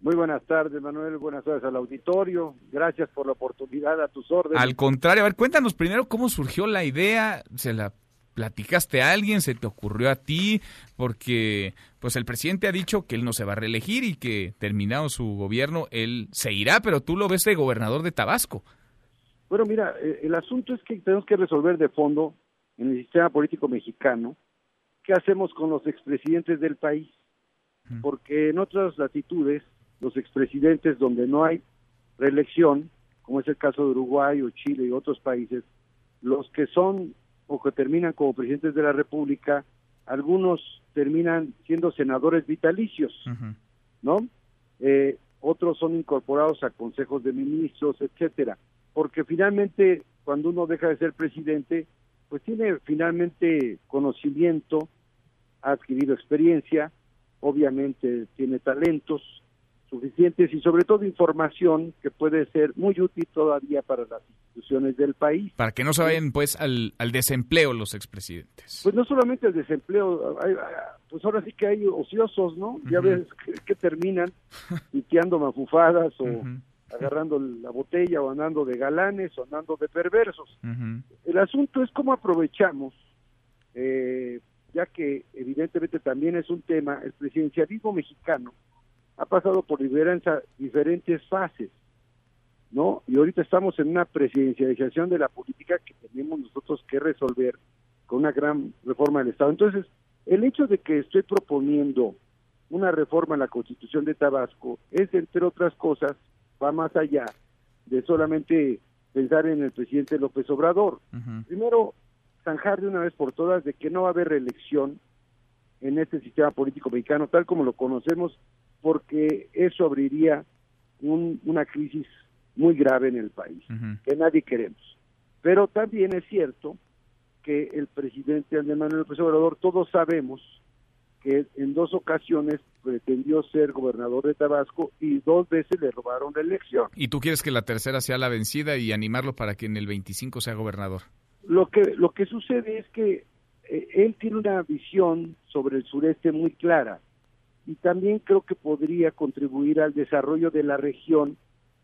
Muy buenas tardes, Manuel. Buenas tardes al auditorio. Gracias por la oportunidad a tus órdenes. Al contrario, a ver, cuéntanos primero cómo surgió la idea, se la platicaste a alguien, se te ocurrió a ti, porque pues el presidente ha dicho que él no se va a reelegir y que terminado su gobierno él se irá, pero tú lo ves de gobernador de Tabasco. Bueno, mira, eh, el asunto es que tenemos que resolver de fondo en el sistema político mexicano qué hacemos con los expresidentes del país. Porque en otras latitudes, los expresidentes donde no hay reelección, como es el caso de Uruguay o Chile y otros países, los que son o que terminan como presidentes de la República, algunos terminan siendo senadores vitalicios, ¿no? Eh, otros son incorporados a consejos de ministros, etcétera, porque finalmente cuando uno deja de ser presidente, pues tiene finalmente conocimiento, ha adquirido experiencia, obviamente tiene talentos suficientes y sobre todo información que puede ser muy útil todavía para las instituciones del país. Para que no se vayan pues al, al desempleo los expresidentes. Pues no solamente el desempleo, hay- pues ahora sí que hay ociosos, ¿no? Ya ves que, que terminan piteando mafufadas o agarrando la botella o andando de galanes o andando de perversos. El asunto es cómo aprovechamos, eh, ya que evidentemente también es un tema, el presidencialismo mexicano ha pasado por diferentes fases, ¿no? Y ahorita estamos en una presidencialización de la política que tenemos nosotros que resolver con una gran reforma del Estado. Entonces, el hecho de que estoy proponiendo una reforma a la Constitución de Tabasco es, entre otras cosas, va más allá de solamente pensar en el presidente López Obrador. Primero, zanjar de una vez por todas de que no va a haber reelección en este sistema político mexicano tal como lo conocemos, porque eso abriría un- una crisis muy grave en el país, que nadie queremos. Pero también es cierto que el presidente Andrés Manuel López Obrador, todos sabemos que en dos ocasiones pretendió ser gobernador de Tabasco y dos veces le robaron la elección. Y tú quieres que la tercera sea la vencida y animarlo para que en el 25 sea gobernador. Lo que lo que sucede es que eh, él tiene una visión sobre el sureste muy clara y también creo que podría contribuir al desarrollo de la región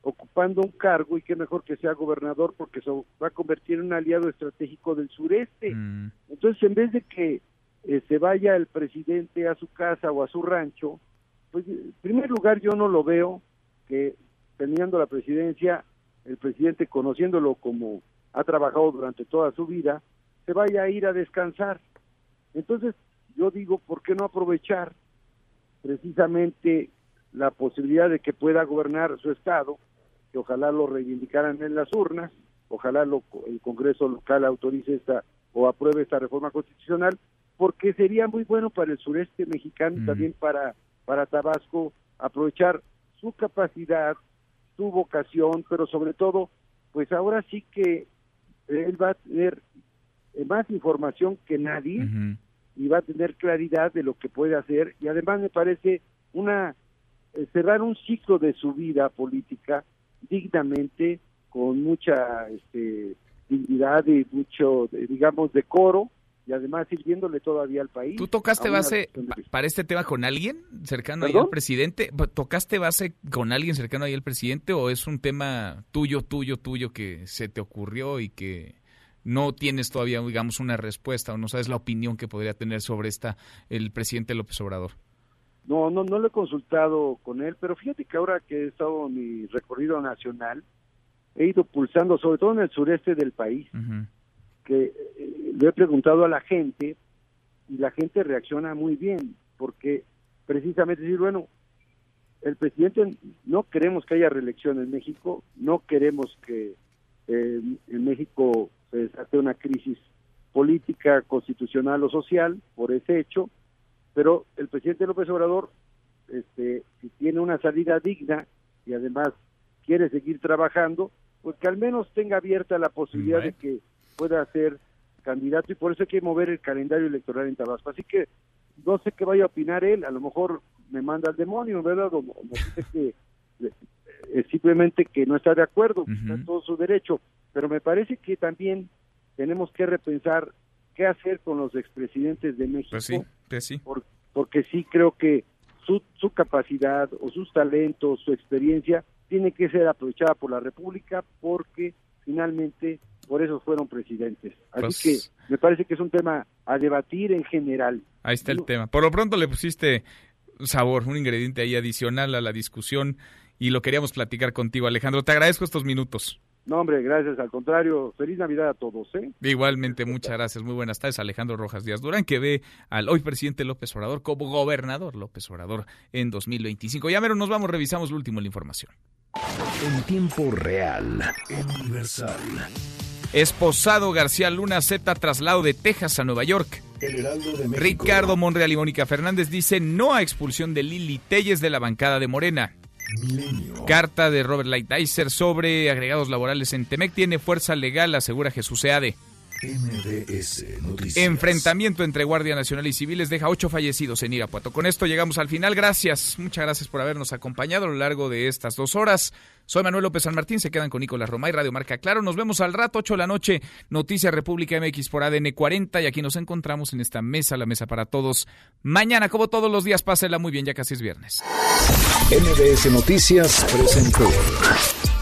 ocupando un cargo y qué mejor que sea gobernador porque se va a convertir en un aliado estratégico del sureste. Mm. Entonces, en vez de que eh, se vaya el presidente a su casa o a su rancho, pues en primer lugar yo no lo veo que teniendo la presidencia, el presidente conociéndolo como ha trabajado durante toda su vida, se vaya a ir a descansar. Entonces, yo digo, ¿por qué no aprovechar precisamente la posibilidad de que pueda gobernar su estado, que ojalá lo reivindicaran en las urnas, ojalá lo, el Congreso local autorice esta o apruebe esta reforma constitucional, porque sería muy bueno para el sureste mexicano y también para, para Tabasco aprovechar su capacidad, su vocación, pero sobre todo, pues ahora sí que él va a tener más información que nadie y va a tener claridad de lo que puede hacer. Y además me parece una eh, cerrar un ciclo de su vida política dignamente con mucha este, dignidad y mucho eh, digamos decoro y además sirviéndole todavía al país. ¿Tú tocaste base para este tema con alguien cercano ahí ¿Perdón? al presidente? ¿Tocaste base con alguien cercano ahí al presidente o es un tema tuyo, tuyo, tuyo que se te ocurrió y que no tienes todavía, digamos, una respuesta o no sabes la opinión que podría tener sobre esta el presidente López Obrador? No, no, no lo he consultado con él, pero fíjate que ahora que he estado en mi recorrido nacional, he ido pulsando, sobre todo en el sureste del país, que eh, le he preguntado a la gente y la gente reacciona muy bien, porque precisamente decir, bueno, el presidente no queremos que haya reelección en México, no queremos que eh, en México se desate una crisis política, constitucional o social por ese hecho, pero el presidente López Obrador, este, si tiene una salida digna y además quiere seguir trabajando, pues que al menos tenga abierta la posibilidad de que pueda ser candidato y por eso hay que mover el calendario electoral en Tabasco. Así que no sé qué vaya a opinar él, a lo mejor me manda al demonio, ¿verdad? O, o me dice que eh, simplemente que no está de acuerdo, está en todo su derecho, pero me parece que también tenemos que repensar qué hacer con los expresidentes de México Pues sí, pues sí. por- porque sí creo que su, su capacidad o sus talentos, su experiencia, tiene que ser aprovechada por la República porque finalmente por eso fueron presidentes. Así Pues- que me parece que es un tema a debatir en general. Ahí está el tema. Por lo pronto le pusiste sabor, un ingrediente ahí adicional a la discusión y lo queríamos platicar contigo, Alejandro. Te agradezco estos minutos. No, hombre, gracias. Al contrario, feliz Navidad a todos, ¿eh? Igualmente, muchas gracias. Muy buenas tardes, Alejandro Rojas Díaz Durán, que ve al hoy presidente López Obrador como gobernador López Obrador en 2025. Ya mero nos vamos, revisamos lo último de la información. En tiempo real, universal. Esposado García Luna acepta traslado de Texas a Nueva York. El de. Ricardo Monreal y Mónica Fernández dicen no a expulsión de Lili Telles de la bancada de Morena. Milenio. Carta de Robert Lighthizer sobre agregados laborales en Temec tiene fuerza legal, asegura Jesús Seade. MBS Noticias. Enfrentamiento entre Guardia Nacional y civiles deja ocho fallecidos en Irapuato. Con esto llegamos al final. Gracias, muchas gracias por habernos acompañado a lo largo de estas dos horas. Soy Manuel López San Martín, se quedan con Nicolás Romay, Radio Marca Claro. Nos vemos al rato, 8 de la noche, Noticias República MX por ADN 40 y aquí nos encontramos en esta mesa, la mesa para todos. Mañana, como todos los días, pásela muy bien, ya casi es viernes. MBS Noticias presentó